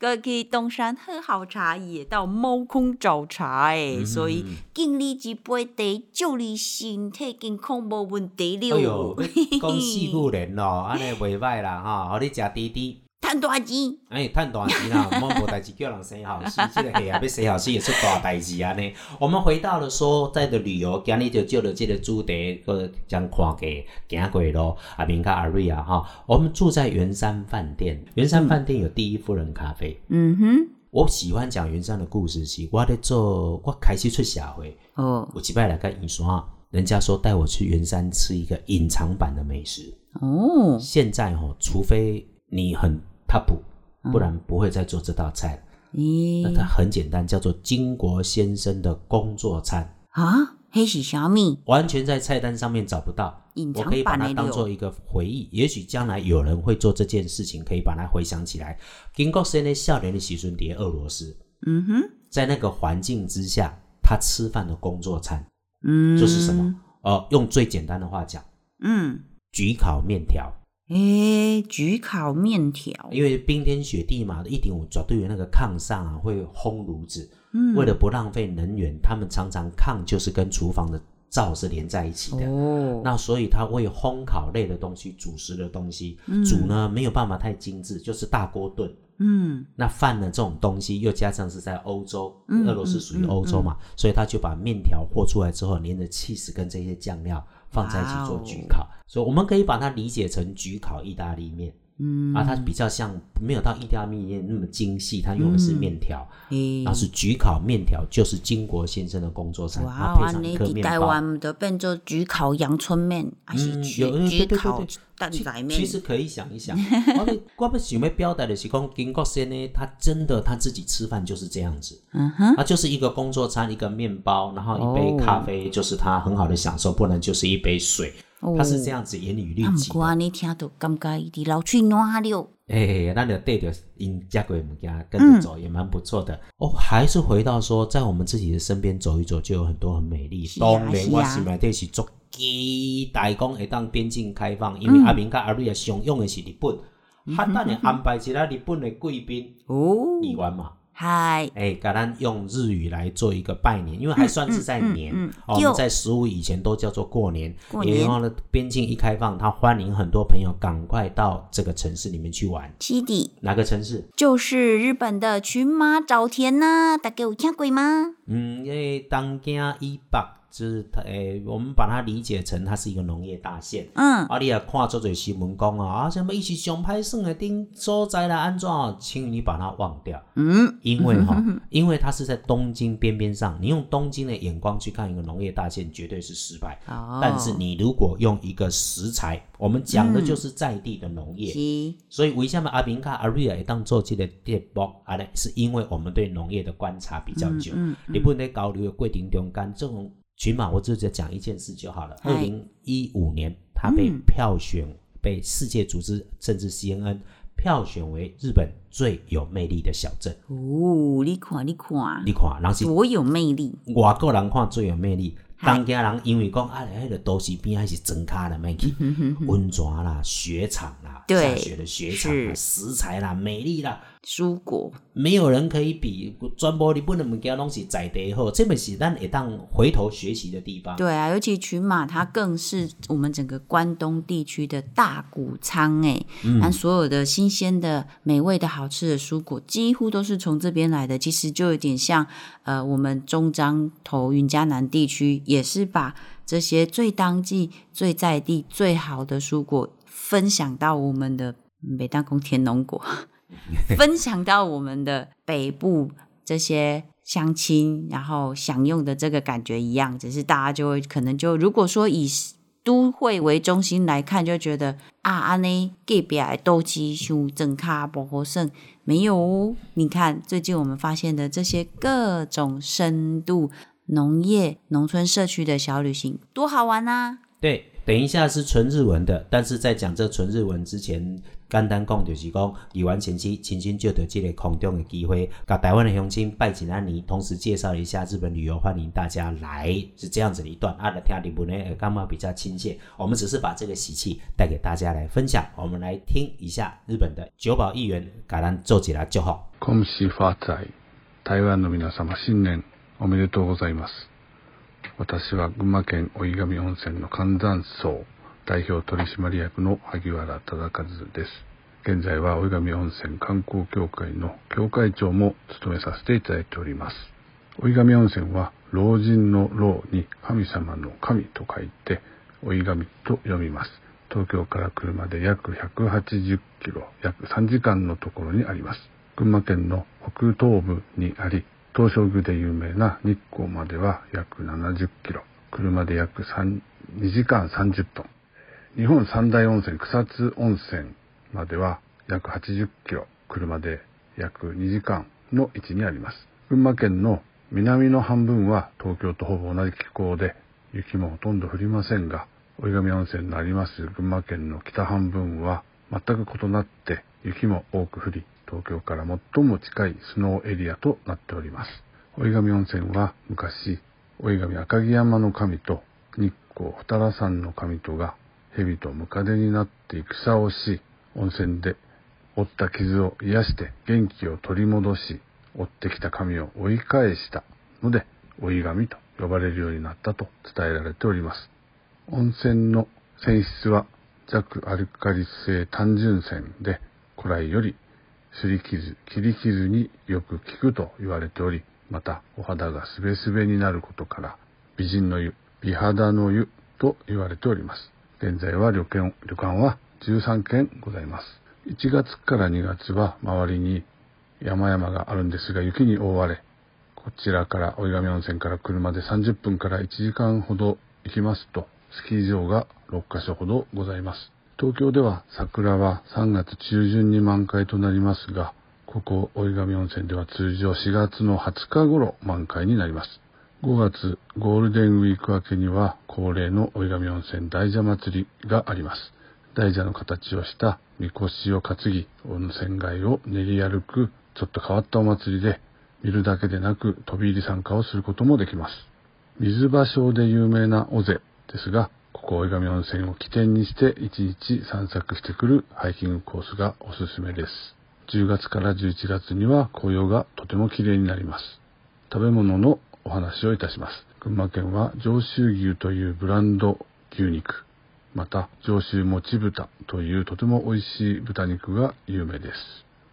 过去东山喝好茶，也到猫空找茶诶，嗯所以敬你一杯茶，祝你身体健康无问题哎呦了。，讲四句人咯，安尼袂歹啦吼，互你食滴滴。赚大钱，哎，趁大钱啦，莫无代志叫人生好死，这个系啊，要生好死也出大代志啊呢。我们回到了所在的旅游，今日就就了这个主题，个将看给行过咯。阿明甲阿瑞啊哈，我们住在圆山饭店，圆山饭店有第一夫人咖啡。嗯哼，我喜欢讲圆山的故事是，我在做，我开始出社会，哦我几摆来跟你说，人家说带我去圆山吃一个隐藏版的美食。哦，现在哦、除非你很 top，不然不会再做这道菜了。咦、那它很简单，叫做金国先生的工作餐，啊，黑喜小米？完全在菜单上面找不到。我可以把它当做一个回忆，也许将来有人会做这件事情，可以把它回想起来。金国先生少年的时阵伫俄罗斯，嗯哼，在那个环境之下，他吃饭的工作餐嗯，就是什么？呃，用最简单的话讲，嗯，焗烤面条。诶、焗烤面条，因为冰天雪地嘛，一定有绝对有那个炕上啊会烘炉子，嗯。为了不浪费能源，他们常常炕就是跟厨房的灶是连在一起的。哦，那所以它会烘烤类的东西、主食的东西煮呢，没有办法太精致，就是大锅炖。嗯，那饭呢这种东西，又加上是在欧洲，嗯俄罗斯属于欧洲嘛，所以他就把面条和出来之后，连着 cheese 跟这些酱料放在一起做焗烤，所以我们可以把它理解成焗烤意大利面。嗯。啊，它比较像没有到意大利面那么精细，它用的是面条，嗯。然后是焗烤面条，就是金国先生的工作餐，哇，它配上安尼伫一颗面包。台湾的变做焗烤阳春面，还是嗯焗焗烤蛋仔面？其实可以想一想，我们我们想要表达的是讲，金国先呢，他真的他自己吃饭就是这样子，嗯哼，他就是一个工作餐，一个面包，然后一杯哦咖啡，就是他很好的享受，不然就是一杯水，他是这样子严以律己的。过安尼听到感觉伊伫老去暖了。哎，那你对着因家鬼物件跟着走也蛮不错的、哦。还是回到说，在我们自己的身边走一走，就有很多很美丽。当然，我心内底是足期待讲会当边境开放，因为阿明甲阿瑞也常用的是日本，他等下安排一个日本的贵宾哦，议员嘛。嗨，哎，给咱用日语来做一个拜年，因为还算是在年、嗯嗯嗯哦。我们在十五以前都叫做过年，过年也用了边境一开放，他欢迎很多朋友赶快到这个城市里面去玩。七弟哪个城市？就是日本的群马沼田呐、大家有听过吗？嗯，因为东京以北就是它，诶、我们把它理解成它是一个农业大县。嗯，啊，你也看做做新闻讲啊，啊什么一起上拍算的顶所在啦，安怎？请你把它忘掉。嗯，因为哈，因为它是在东京边边上，你用东京的眼光去看一个农业大县，绝对是失败。哦，但是你如果用一个食材，我们讲的就是在地的农业，是所以为什么阿明卡阿瑞尔当做这个电波啊呢？是因为我们对农业的观察比较久。嗯日本在交流的过程中间，这种群马，我只接讲一件事就好了。二零一五年，他被票选，被世界组织甚至 CNN 票选为日本最有魅力的小镇。哦，你看你看，你看，人是多有魅力，外国人看最有魅力。嗨。当家人因为讲啊，迄个都市边还是真卡的卖去，温泉啦、雪场啦、对下雪的雪场啦、食材啦、美丽啦，蔬果没有人可以比。全部日本的物件拢是在地好，这本是咱会当回头学习的地方。对啊，尤其群马它更是我们整个关东地区的大谷仓哎，那、所有的新鲜的、美味的好吃的蔬果，几乎都是从这边来的。其实就有点像呃，我们中彰头云嘉南地区也是把这些最当季、最在地、最好的蔬果分享到我们的北大宫天龙果，分享到我们的北部这些乡亲，然后享用的这个感觉一样，只是大家就会可能就如果说以都会为中心来看，就觉得啊，安尼隔壁的斗鸡像整卡不好胜，没有哦。你看最近我们发现的这些各种深度农业、农村社区的小旅行，多好玩啊！对，等一下是纯日文的，但是在讲这纯日文之前，简单讲就是讲，语完前期亲亲就得这个空中的机会，把台湾的乡亲拜请安妮，同时介绍一下日本旅游，欢迎大家来，是这样子的一段。啊，来听日文呢，干嘛比较亲切？我们只是把这个喜气带给大家来分享。我们来听一下日本的九保议员给咱做起来就好。恭喜发财！台湾の皆様、新年おめでとうございます。 私は群馬県大井上温泉の寒山荘代表取締役の萩原忠和です。現在は大井上温泉観光協会の協会長も務めさせていただいております。大井上温泉は老人の老に神様の神と書いて大井上と読みます。東京から車で約180キロ、約3時間のところにあります。群馬県の北東部にあり、東照宮で有名な日光までは約70キロ、車で約2時間30分。日本三大温泉草津温泉までは約80キロ、車で約2時間の位置にあります。群馬県の南の半分は東京とほぼ同じ気候で、雪もほとんど降りませんが、大井上温泉のあります群馬県の北半分は全く異なって雪も多く降り、東京から最も近いスノーエリアとなっております。大井上温泉は昔、大井上赤城山の神と日光二良山の神とが蛇とムカデになって戦をし、温泉で負った傷を癒して元気を取り戻し、追ってきた神を追い返したので、追い神と呼ばれるようになったと伝えられております。温泉の泉質は弱アルカリ性単純泉で古来より擦り傷、切り傷によく効くと言われており、またお肌がすべすべになることから美人の湯、美肌の湯と言われております。現在は旅館旅館は13軒ございます。1月から2月は周りに山々があるんですが雪に覆われ、こちらから追上温泉から車で30分から1時間ほど行きますと、スキー場が6カ所ほどございます。東京では桜は3月中旬に満開となりますが、ここ追上温泉では通常4月の20日頃満開になります。5月ゴールデンウィーク明けには恒例の追上温泉大蛇祭りがあります。大蛇の形をしたみこしを担ぎ温泉街を練り歩くちょっと変わったお祭りで見るだけでなく飛び入り参加をすることもできます。水場所で有名な尾瀬ですが、ここ追上温泉を起点にして1日散策してくるハイキングコースがおすすめです。10月から11月には紅葉がとても綺麗になります。食べ物のお話をいたします。群馬県は上州牛というブランド牛肉、また上州もち豚というとても美味しい豚肉が有名です。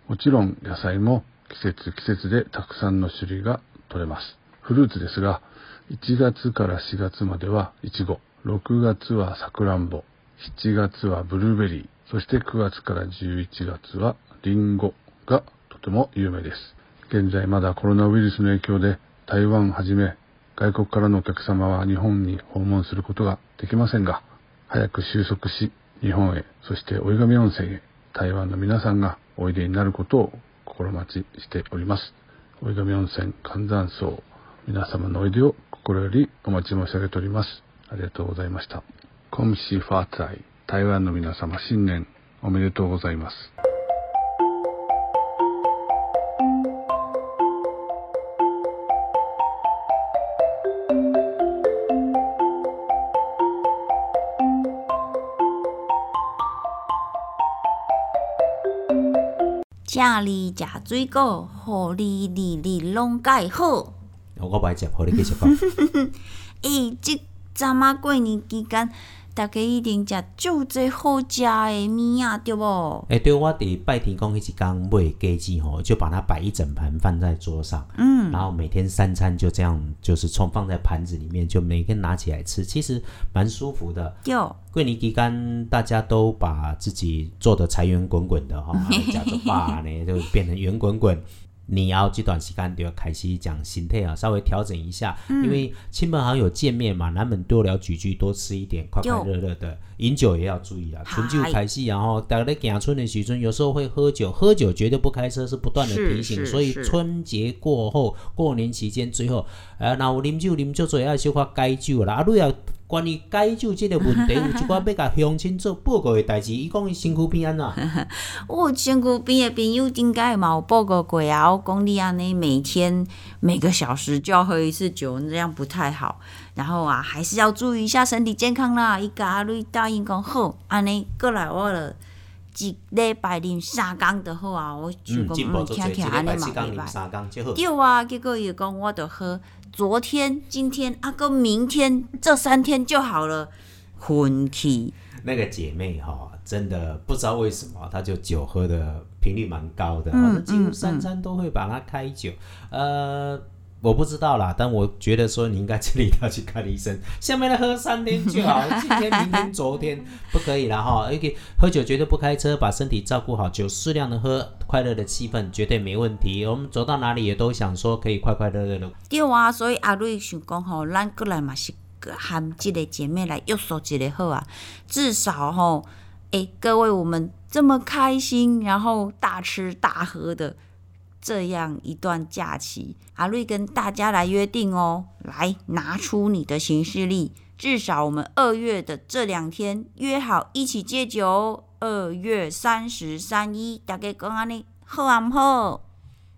もちろん野菜も季節季節でたくさんの種類が取れます。フルーツですが、1月から4月まではイチゴ、6月はさくらんぼ、7月はブルーベリー、そして9月から11月はリンゴがとても有名です。現在まだコロナウイルスの影響で台湾はじめ外国からのお客様は日本に訪問することができませんが、早く収束し、日本へ、そして追い上温泉へ、台湾の皆さんがおいでになることを心待ちしております。追い上温泉寒山荘、皆様のおいでを心よりお待ち申し上げております。ありがとうございました。コムシファーツァイ、台湾の皆様新年おめでとうございます。请你食水果，互你日日拢介好。我不爱食，互你继续讲。诶、即阵啊过年期间，大家一定食足侪好食的物啊，对无？哎、对，我伫拜天公迄一天买鸡鸡吼，就把它摆一整盘放在桌上，嗯，然后每天三餐就这样，就是从放在盘子里面，就每天拿起来吃，其实蛮舒服的。对，过年期间，大家都把自己做的财源滚滚的哈，假做爸呢，就变成圆滚滚。你要这段时间就要开始讲心态啊，稍微调整一下，因为亲朋好友见面嘛，难免多聊几句，多吃一点，快快乐乐的。饮酒也要注意啊，春酒开戏，然后大家在行春的时阵，有时候会喝酒，喝酒绝对不开车，是不断的提醒。所以春节过后，过年期间最后，呃，那我啉酒啉酒最爱小可解酒啦，啊，你要关于解酒这个问题，有一寡要甲乡亲做报告的代志，伊讲伊身躯边安怎？我身躯边的朋友应该嘛有报告过啊，我讲你安尼每天每个小时就要喝一次酒，这样不太好。然后啊，还是要注意一下身体健康啦。伊甲阿瑞答应讲好，安尼过来我了一礼拜啉三工就好啊。我想嗯，讲，嗯，听起来安尼嘛袂歹。三工就好。对啊，结果伊讲我就喝昨天、今天啊，跟明天这三天就好了，昏去。那个姐妹哈、真的不知道为什么，她就酒喝的频率蛮高的，几乎三餐都会把它开酒。呃，我不知道啦，但我觉得说你应该这里要去看医生。下面的喝三天就好，今天、明天、昨天不可以了哈。而且喝酒绝对不开车，把身体照顾好，酒适量的喝，快乐的气氛绝对没问题。我们走到哪里也都想说可以快快乐乐的。对啊，所以阿瑞想讲吼，咱过来嘛是含即个姐妹来约束一个好啊，至少吼，诶、各位我们这么开心，然后大吃大喝的这样一段假期，阿瑞跟大家来约定哦，来拿出你的行事历，至少我们二月的这两天约好一起戒酒哦，二月三十、三一，大家讲安尼好啊毋好？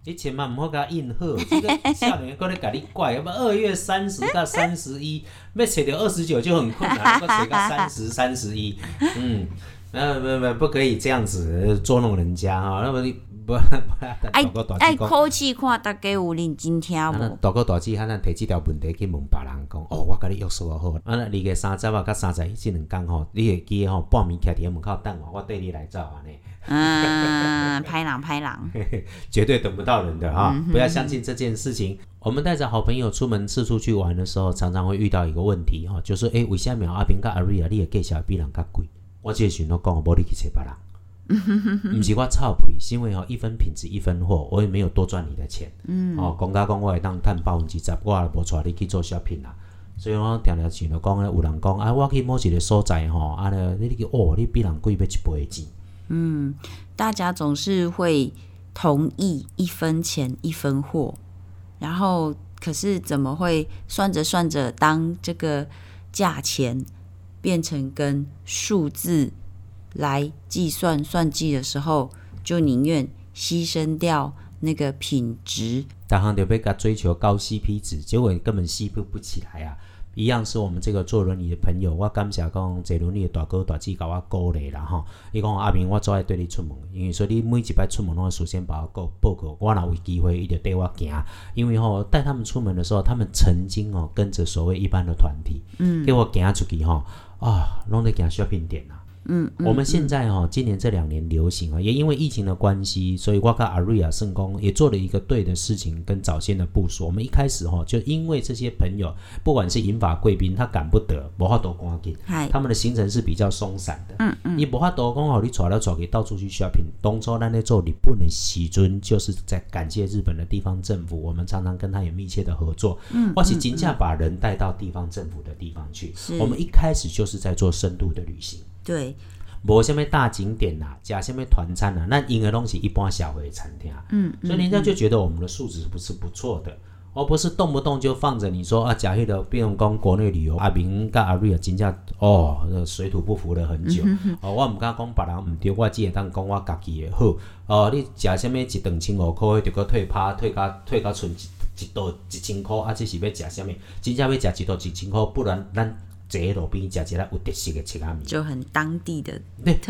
你千万唔好甲印好，这个少年搁咧甲你怪，要不二月三十到三十一，要找到二十九就很困难，要找到三十、三十一，嗯，呃，不不不可以这样子捉弄人家啊！那么不爱大哥大爱姐讲，口气看大家有认真听，无？大哥大姐，他咱提即条问题去问别人讲，哦，我甲你约束好，啊，二月三十啊，甲三十一这两天吼，你会记得吼，半暝徛伫门口等我，我缀你来走安尼。嗯，拍狼拍狼，绝对等不到人的哈、不要相信这件事情。我们带着好朋友出门四处去玩的时候，常常会遇到一个问题哈，就是诶，为什么阿平跟阿瑞啊，你的价钱比人较贵？我这个时阵都讲，无你去找别人。不是我臭屁，是因为吼一分品质一分货，我也没有多赚你的钱。嗯，哦，讲甲讲我会当赚百分之十，我也无带你去做 shopping 啦。所以我常常想着讲咧，有人讲啊，我去某一个所在吼，啊咧，你去哦，你比人贵要一倍钱。嗯大家总是会同意一分钱一分货，然后可是怎么会算着算着，当这个价钱变成跟数字来计算算计的时候，就宁愿牺牲掉那个品质。大行就被他追求高 CP 值，结果你根本 CP 不起来啊！一样是我们这个坐轮椅的朋友，我感谢讲坐轮椅的大哥大姐甲我鼓励啦吼。伊讲阿明，我最爱对你出门，因为说你每一摆出门拢会事先把我告报告，我若有机会，伊就带我行。因为吼带他们出门的时候，他们曾经哦跟着所谓一般的团体，嗯，给我行出去吼啊，拢在行 shopping 店啊。嗯，我们现在哈、今年这两年流行啊，也因为疫情的关系，所以我跟阿瑞亚圣公也做了一个对的事情跟早先的部署。我们一开始哈、就因为这些朋友，不管是银发贵宾，他赶不得，无法多赶紧，嗨，他们的行程是比较松散的。嗯嗯，你无法多讲哦，你走来走去到处去 shopping。当初咱在做日本的时阵，就是在感谢日本的地方政府，我们常常跟他有密切的合作。嗯，或是尽价把人带到地方政府的地方去。我们一开始就是在做深度的旅行。对，无什么大景点呐、加什么团餐呐、那应该东西一般小回餐厅，嗯，所以人家就觉得我们的素质不是不错的，而不是动不动就放着你说啊，假迄个，比如讲国内旅游，阿明跟阿瑞啊，真正哦，水土不服了很久，哦，我唔敢讲别人唔对，我只会当讲我家己的好，哦，你食什么一顿千五块，就搁退趴，退到退到剩一一道一千块，啊，这是要食什么？真正要食一道一千块，不然咱坐喺路边吃一个有特色的吃咖米。就很当地的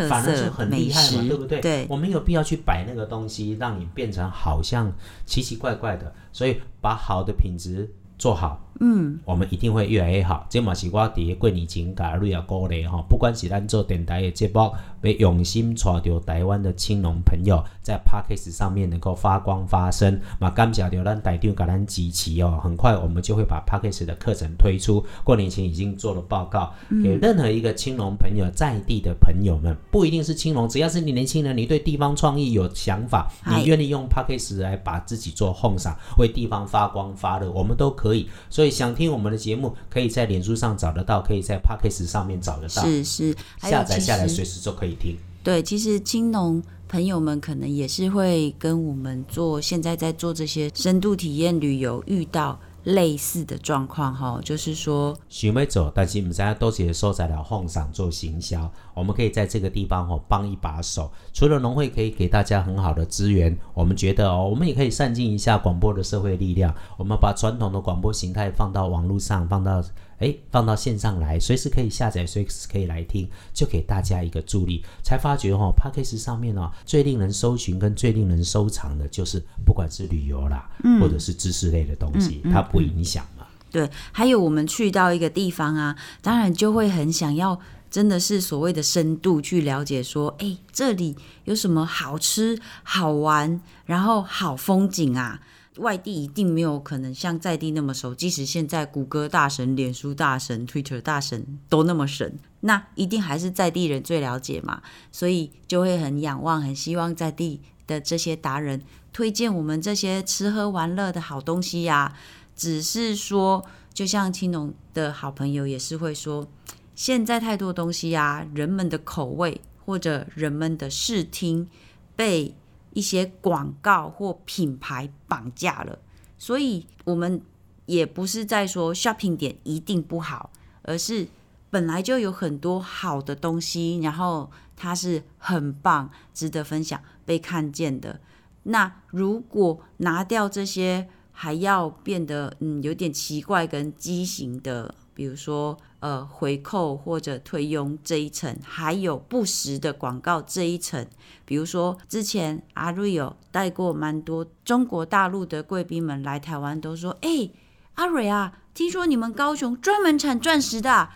反而就色很厉害嘛，对不对？对我没有必要去摆那个东西，让你变成好像奇奇怪怪的，所以把好的品质做好，嗯，我们一定会越来越好。这嘛是我伫过年前甲瑞啊鼓励吼，不管是咱做电台的节目，要用心带着台湾的青农朋友在 p a c k a g e 上面能够发光发声，嘛感谢着咱台长甲咱支持哦。很快我们就会把 p a c k a g e 的课程推出，过年前已经做了报告，给任何一个青农朋友在地的朋友们，不一定是青农，只要是你年轻人，你对地方创意有想法，你愿意用 p a c k a g e 来把自己做奉上，为地方发光发热，我们都可以。所以想听我们的节目，可以在脸书上找得到，可以在 p a c k a g e 上面找得到，是是，下载下来随时都可以听。对，其实青农朋友们可能也是会跟我们做现在在做这些深度体验旅游遇到类似的状况哈，就是说，想要走，但是唔知道多些所在了放上做行销，我们可以在这个地方哈帮一把手。除了农会可以给大家很好的资源，我们觉得哦，我们也可以善尽一下广播的社会力量。我们把传统的广播形态放到网络上，放到哎放到线上来，随时可以下载，随时可以来听，就给大家一个助力。才发觉哦 p a c k a g e 上面哦最令人搜寻跟最令人收藏的就是不管是旅游啦，或者是知识类的东西，它不影响嘛。对，还有我们去到一个地方啊，当然就会很想要，真的是所谓的深度去了解，说，哎，这里有什么好吃、好玩，然后好风景啊。外地一定没有可能像在地那么熟，即使现在谷歌大神、脸书大神、Twitter 大神都那么神，那一定还是在地人最了解嘛，所以就会很仰望、很希望在地的这些达人推荐我们这些吃喝玩乐的好东西呀、只是说，就像青龙的好朋友也是会说，现在太多东西啊，人们的口味或者人们的视听被一些广告或品牌绑架了，所以我们也不是在说 shopping 点一定不好，而是本来就有很多好的东西，然后它是很棒、值得分享、被看见的。那如果拿掉这些，还要变得嗯有点奇怪跟畸形的，比如说呃回扣或者推佣这一层，还有不实的广告这一层。比如说，之前阿瑞有带过蛮多中国大陆的贵宾们来台湾，都说：“哎，阿瑞啊，听说你们高雄专门产钻石的、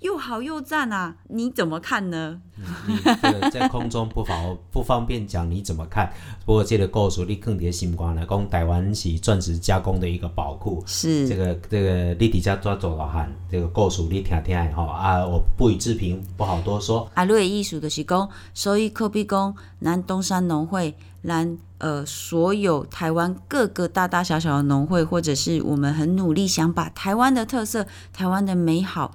又好又赞啊，你怎么看呢？”你这个在空中不方 不方便讲你怎么看，不过这个故事你放伫心肝来讲，台湾是钻石加工的一个宝库。是这个这个你底下抓走老汉，这个故事你听听的吼啊，我不予置评，不好多说。啊瑞的艺术就是讲，所以可比讲，咱东山农会，咱呃所有台湾各个大大小小的农会，或者是我们很努力想把台湾的特色、台湾的美好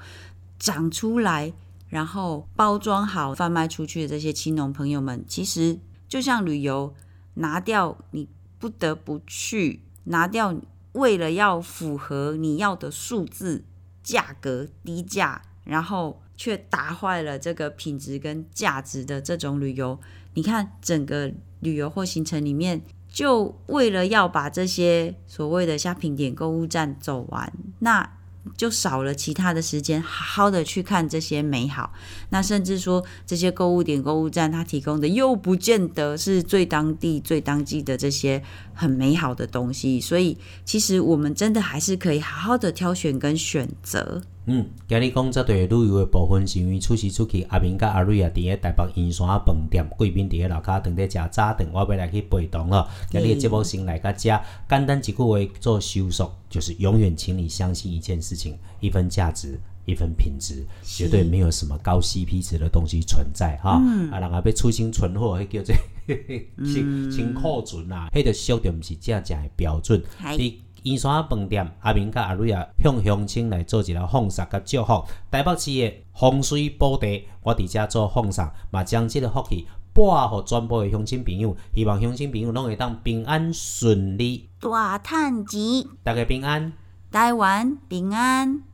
长出来，然后包装好贩卖出去的这些青农朋友们，其实就像旅游，拿掉你不得不去，拿掉为了要符合你要的数字、价格低价，然后却打坏了这个品质跟价值的这种旅游，你看整个旅游或行程里面，就为了要把这些所谓的虾品点购物站走完，那就少了其他的时间，好好的去看这些美好。那甚至说这些购物点、购物站，它提供的又不见得是最当地、最当季的这些很美好的东西。所以，其实我们真的还是可以好好的挑选跟选择。嗯，今日讲这对旅游的部分，是因为出时出去，阿明甲阿瑞啊，伫咧台北圆山饭店，贵宾伫咧楼骹等咧食早顿，我要来去陪同咯。今日的节目先来甲遮，简单一句话做收束，就是永远请你相信一件事情，一分价值。一分品质，绝对没有什么高 CP 值的东西存在哈。啊，人啊要出新存货，迄叫做 清清库存啦，迄个属着毋是正正的标准。伫圆山饭店，阿明甲阿瑞啊，向乡亲来做一个奉上甲祝福。台北市的风水宝地，我伫遮做奉上，嘛将即个福气拨互全部的乡亲朋友，希望乡亲朋友拢会当平安顺利，大趁钱，大家平安。台湾平安。